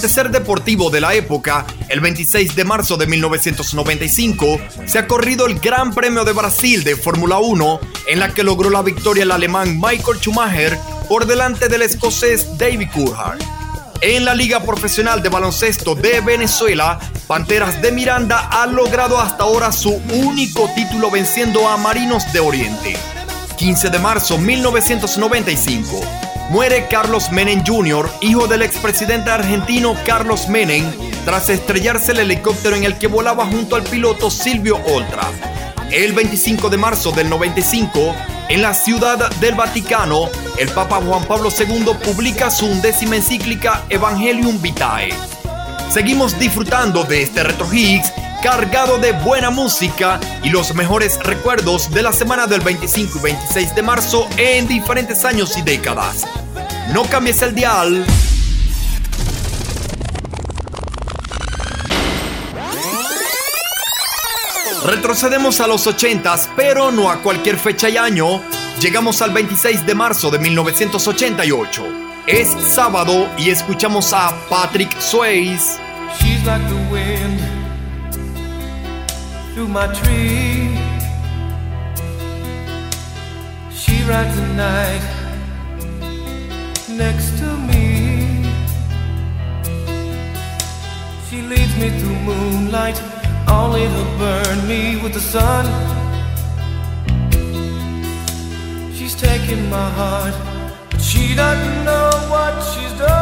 Acontecer deportivo de la época, el 26 de marzo de 1995, se ha corrido el Gran Premio de Brasil de Fórmula 1, en la que logró la victoria el alemán Michael Schumacher por delante del escocés David Coulthard. En la Liga Profesional de Baloncesto de Venezuela, Panteras de Miranda ha logrado hasta ahora su único título venciendo a Marinos de Oriente. 15 de marzo 1995 muere Carlos Menem Jr., hijo del expresidente argentino Carlos Menem, tras estrellarse el helicóptero en el que volaba junto al piloto Silvio Oltra. El 25 de marzo del 95, en la ciudad del Vaticano, el Papa Juan Pablo II publica su undécima encíclica Evangelium Vitae. Seguimos disfrutando de este Retro Higgs cargado de buena música y los mejores recuerdos de la semana del 25 y 26 de marzo en diferentes años y décadas. No cambies el dial. Retrocedemos a los 80s, pero no a cualquier fecha y año. Llegamos al 26 de marzo de 1988. Es sábado y escuchamos a Patrick Swayze. Next to me. She leads me through moonlight, only to burn me with the sun. She's taking my heart, but she doesn't know what she's done.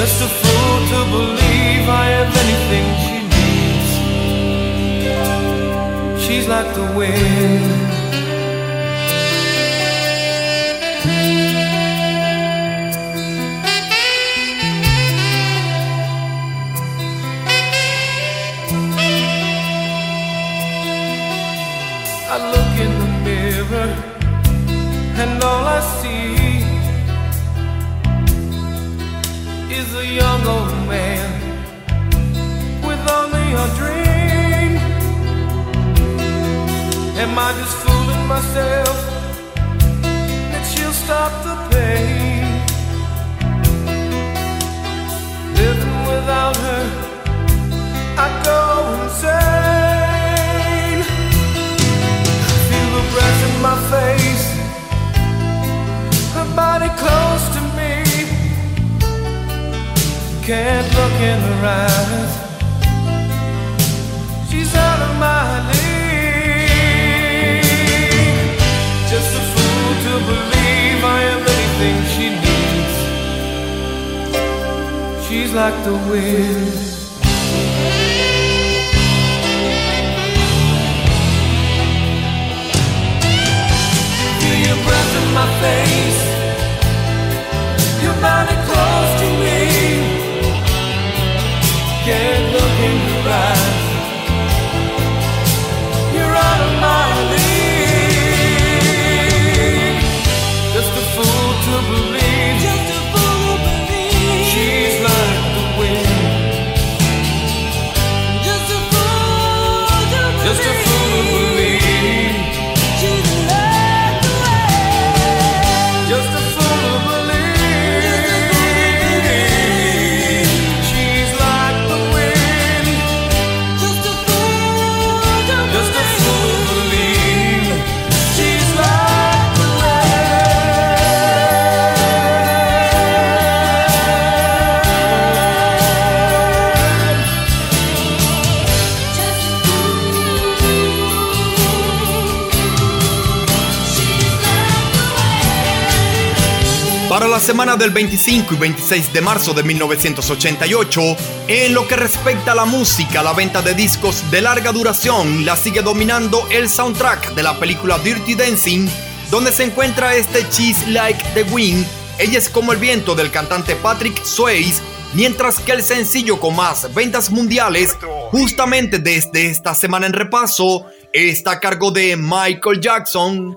Just a fool to believe I have anything she needs. She's like the wind. Am I just fooling myself that she'll stop the pain? Living without her, I go insane. Feel the breath in my face, her body close to me. Can't look in her eyes. She's out of my league. Believe I am anything she needs. She's like the wind. Feel your breath in my face. Your body close to me. Can't look in your eyes. La semana del 25 y 26 de marzo de 1988, en lo que respecta a la música, la venta de discos de larga duración la sigue dominando el soundtrack de la película Dirty Dancing, donde se encuentra este Cheese Like the Wind. Ella es como el viento del cantante Patrick Swayze, mientras que el sencillo con más ventas mundiales, justamente desde esta semana en repaso, está a cargo de Michael Jackson.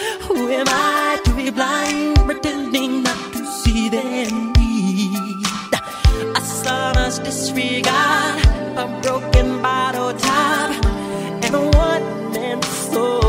Who am I to be blind, pretending not to see their need? A son's disregard, a broken bottle top, and a one man soul.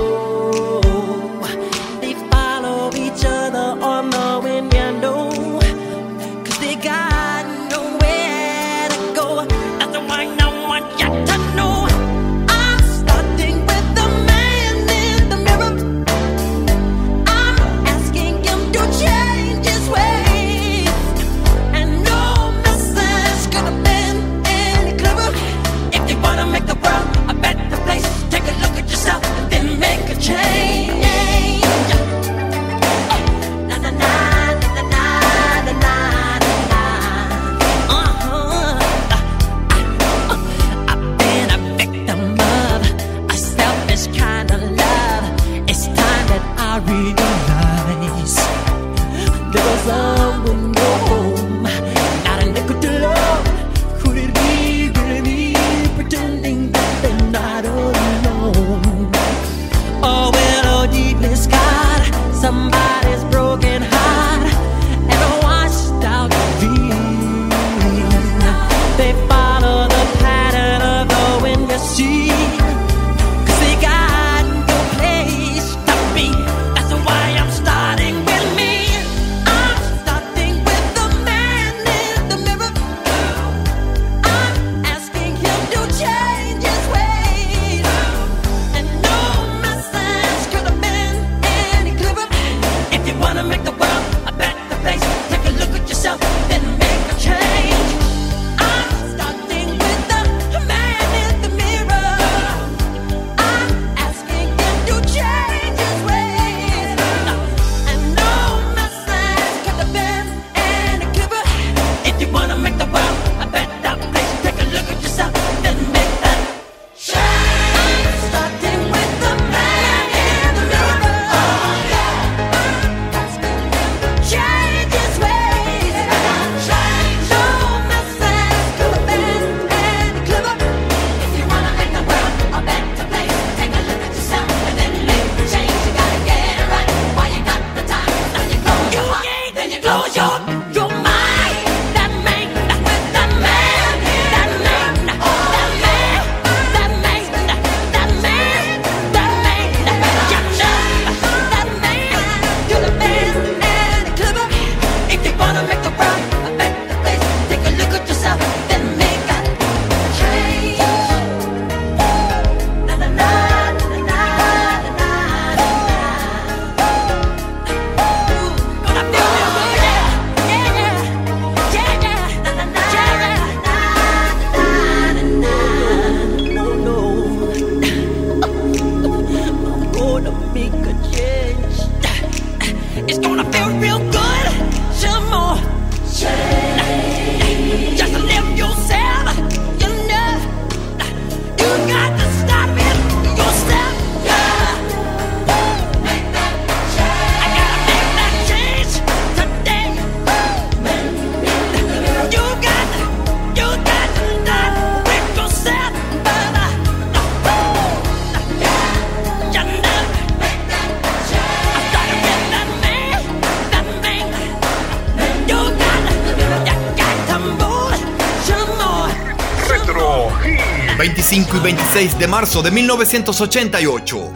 De marzo de 1988.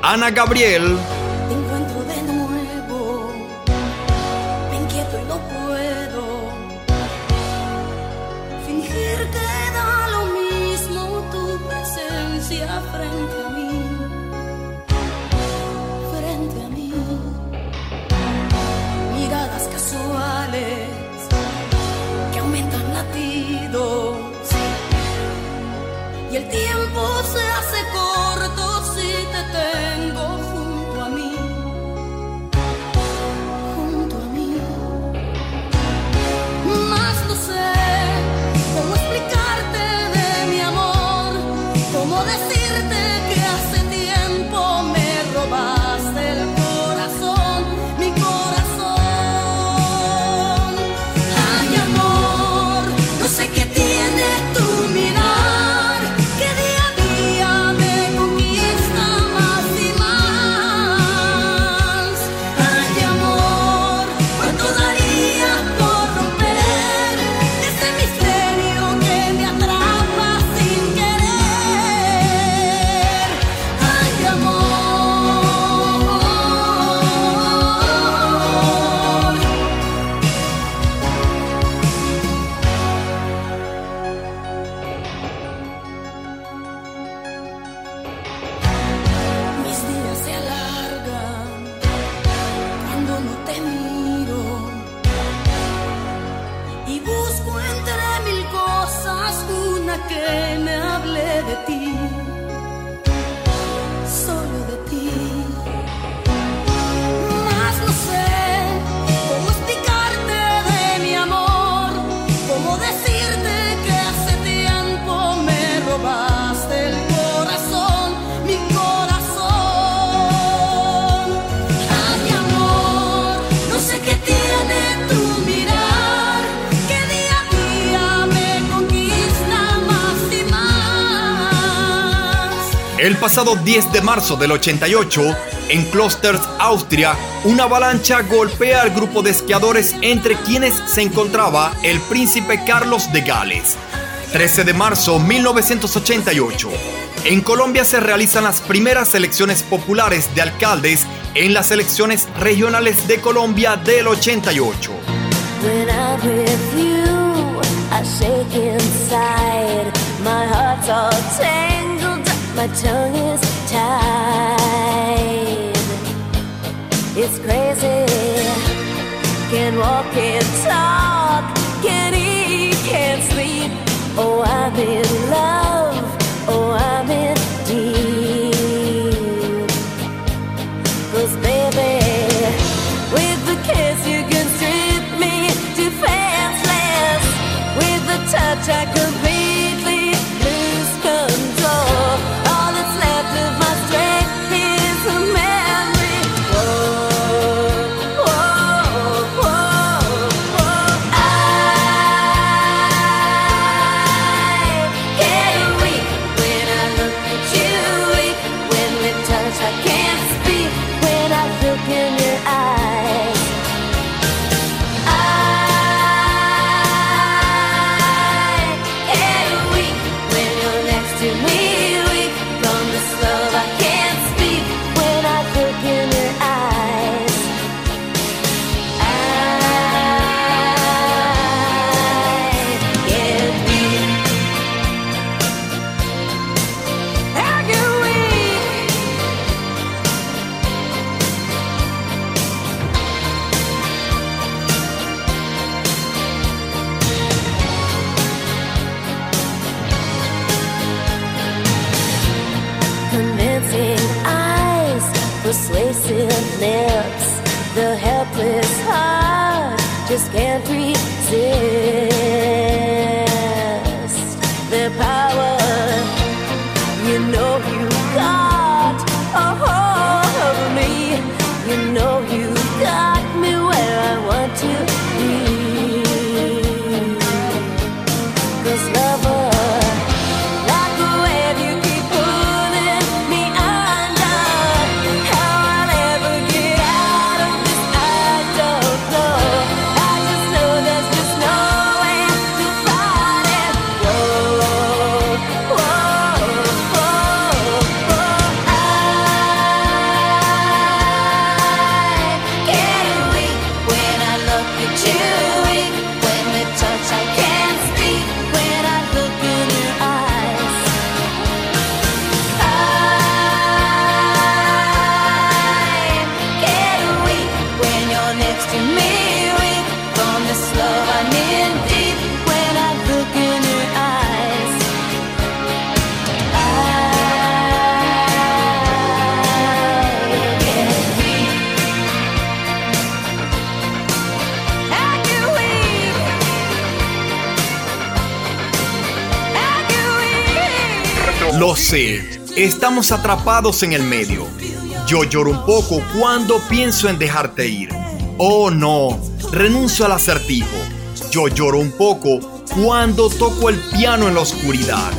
Ana Gabriel, El pasado 10 de marzo del 88, en Klosters, Austria, una avalancha golpea al grupo de esquiadores entre quienes se encontraba el príncipe Carlos de Gales. 13 de marzo 1988. En Colombia se realizan las primeras elecciones populares de alcaldes en las elecciones regionales de Colombia del 88. my tongue is tied. It's crazy. Can't walk, can't talk, can't eat, can't sleep. Oh, I'm in love. Oh, I'm in deep. Cause baby, with a kiss you can strip me defenseless. With a touch I can. estamos atrapados en el medio. Yo lloro un poco cuando pienso en dejarte ir. Oh no, renuncio al acertijo. Yo lloro un poco cuando toco el piano en la oscuridad.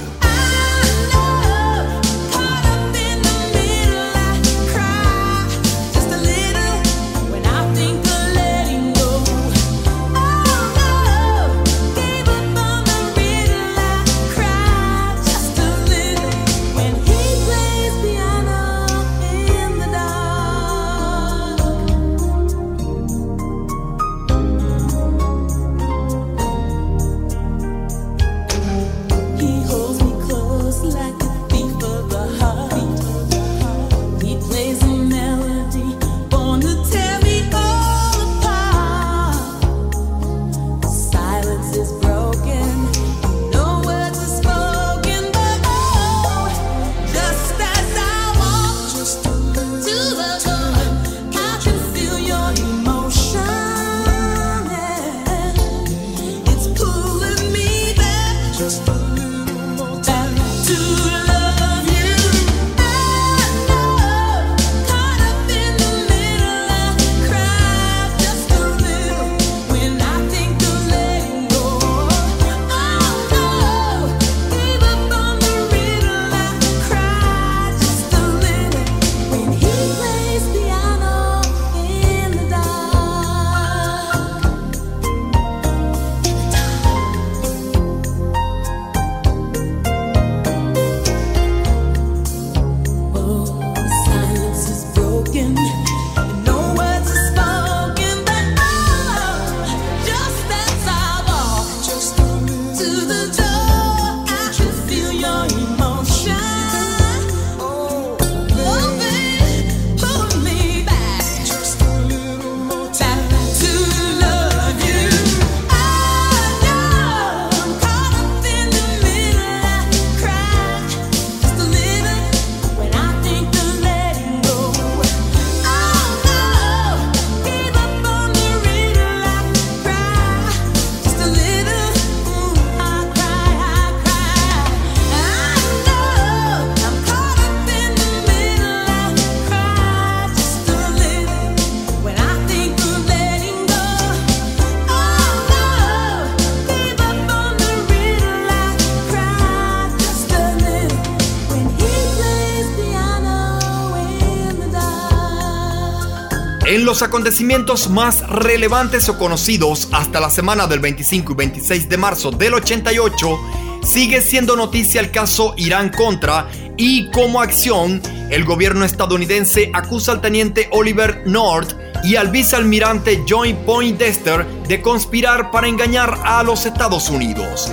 Los acontecimientos más relevantes o conocidos hasta la semana del 25 y 26 de marzo del 88, sigue siendo noticia el caso Irán contra y como acción, el gobierno estadounidense acusa al teniente Oliver North y al vicealmirante John Poindexter de conspirar para engañar a los Estados Unidos.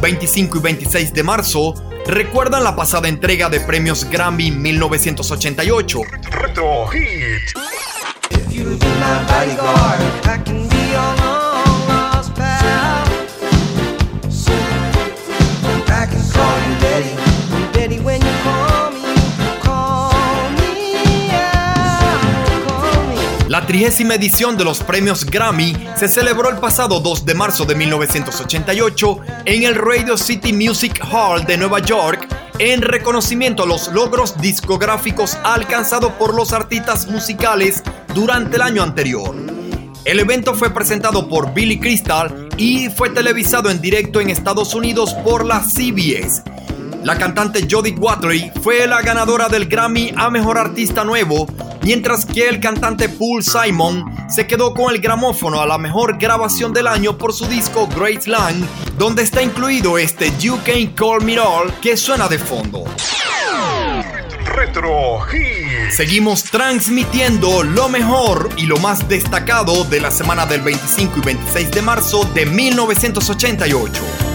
25 y 26 de marzo recuerdan la pasada entrega de premios Grammy 1988. Retro Hit. La trigésima edición de los premios Grammy se celebró el pasado 2 de marzo de 1988 en el Radio City Music Hall de Nueva York en reconocimiento a los logros discográficos alcanzados por los artistas musicales durante el año anterior. El evento fue presentado por Billy Crystal y fue televisado en directo en Estados Unidos por la CBS. La cantante Jodie Watley fue la ganadora del Grammy a Mejor Artista Nuevo, mientras que el cantante Paul Simon se quedó con el gramófono a la mejor grabación del año por su disco Great Land, donde está incluido este You Can Call Me All que suena de fondo. Retro Hit. Seguimos transmitiendo lo mejor y lo más destacado de la semana del 25 y 26 de marzo de 1988.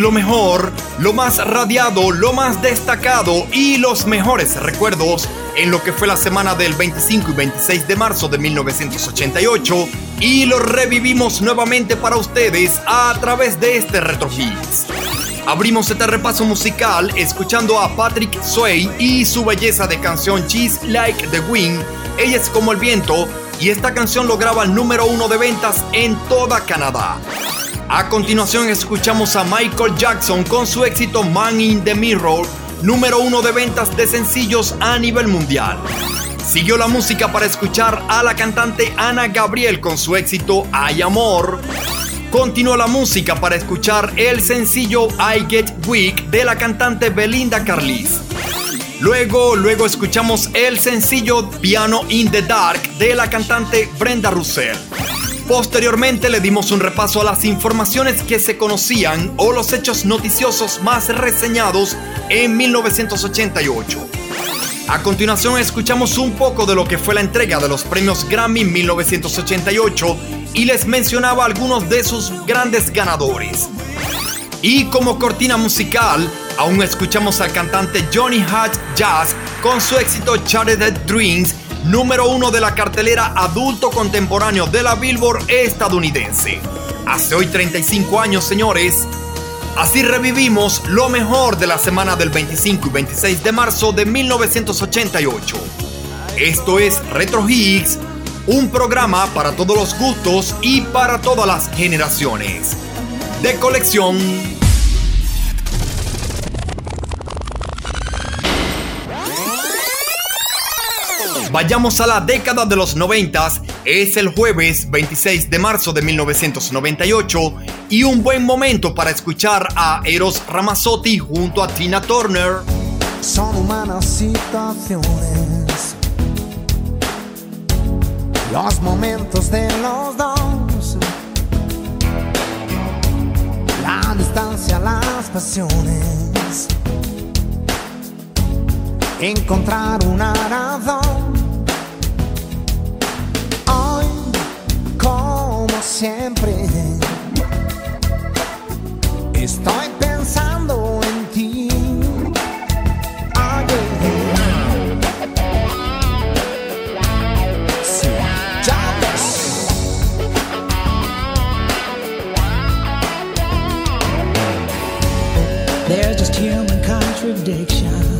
Lo mejor, lo más radiado, lo más destacado y los mejores recuerdos en lo que fue la semana del 25 y 26 de marzo de 1988 y lo revivimos nuevamente para ustedes a través de este Retro. Abrimos este repaso musical escuchando a Patrick Sway y su belleza de canción She's Like the Wind, Ella es como el viento, y esta canción lograba el número uno de ventas en toda Canadá. A continuación escuchamos a Michael Jackson con su éxito Man in the Mirror, número uno de ventas de sencillos a nivel mundial. Siguió la música para escuchar a la cantante Ana Gabriel con su éxito Hay Amor. Continuó la música para escuchar el sencillo I Get Weak de la cantante Belinda Carlisle. Luego, luego escuchamos el sencillo Piano in the Dark de la cantante Brenda Russell. Posteriormente le dimos un repaso a las informaciones que se conocían o los hechos noticiosos más reseñados en 1988. A continuación escuchamos un poco de lo que fue la entrega de los premios Grammy 1988 y les mencionaba algunos de sus grandes ganadores. Y como cortina musical, aún escuchamos al cantante Johnny Hatch Jazz con su éxito Charted Dreams, número uno de la cartelera adulto contemporáneo de la Billboard estadounidense. Hace hoy 35 años, señores. Así revivimos lo mejor de la semana del 25 y 26 de marzo de 1988. Esto es Retro Higgs, un programa para todos los gustos y para todas las generaciones. De colección. Vayamos a la década de los 90, es el jueves 26 de marzo de 1998 y un buen momento para escuchar a Eros Ramazzotti junto a Tina Turner. Son humanas situaciones, los momentos de los dos, la distancia, las pasiones, encontrar una razón. Hoy, como siempre, estoy pensando en ti. There's just human contradictions.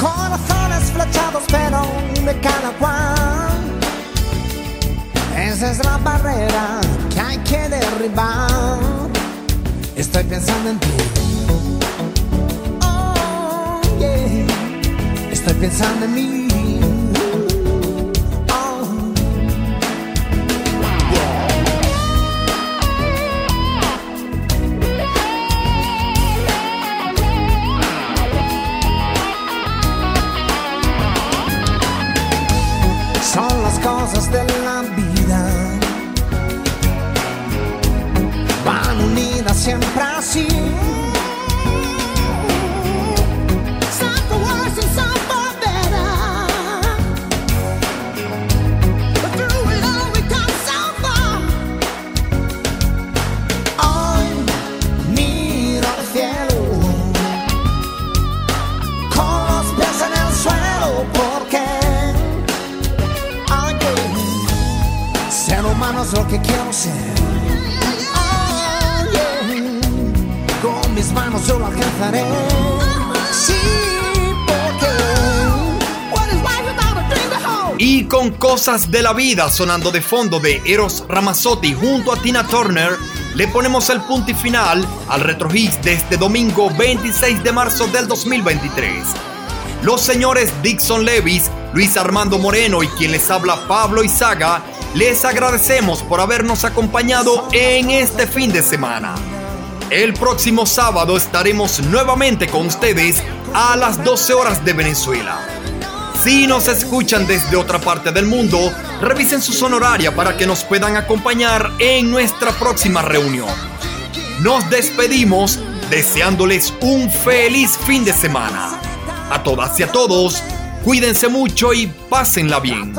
Corazones flechados pero de cada cual. Esa es la barrera que hay que derribar. Estoy pensando en ti. Oh, yeah. Estoy pensando en mí. Cosas de la vida sonando de fondo de Eros Ramazzotti junto a Tina Turner, le ponemos el punto y final al Retro Hits de este domingo 26 de marzo del 2023. Los señores Dixon Levis, Luis Armando Moreno y quien les habla Pablo Izaga, les agradecemos por habernos acompañado en este fin de semana. El próximo sábado estaremos nuevamente con ustedes a las 12 horas de Venezuela. Si nos escuchan desde otra parte del mundo, revisen su sonoraria para que nos puedan acompañar en nuestra próxima reunión. Nos despedimos deseándoles un feliz fin de semana. A todas y a todos, cuídense mucho y pásenla bien.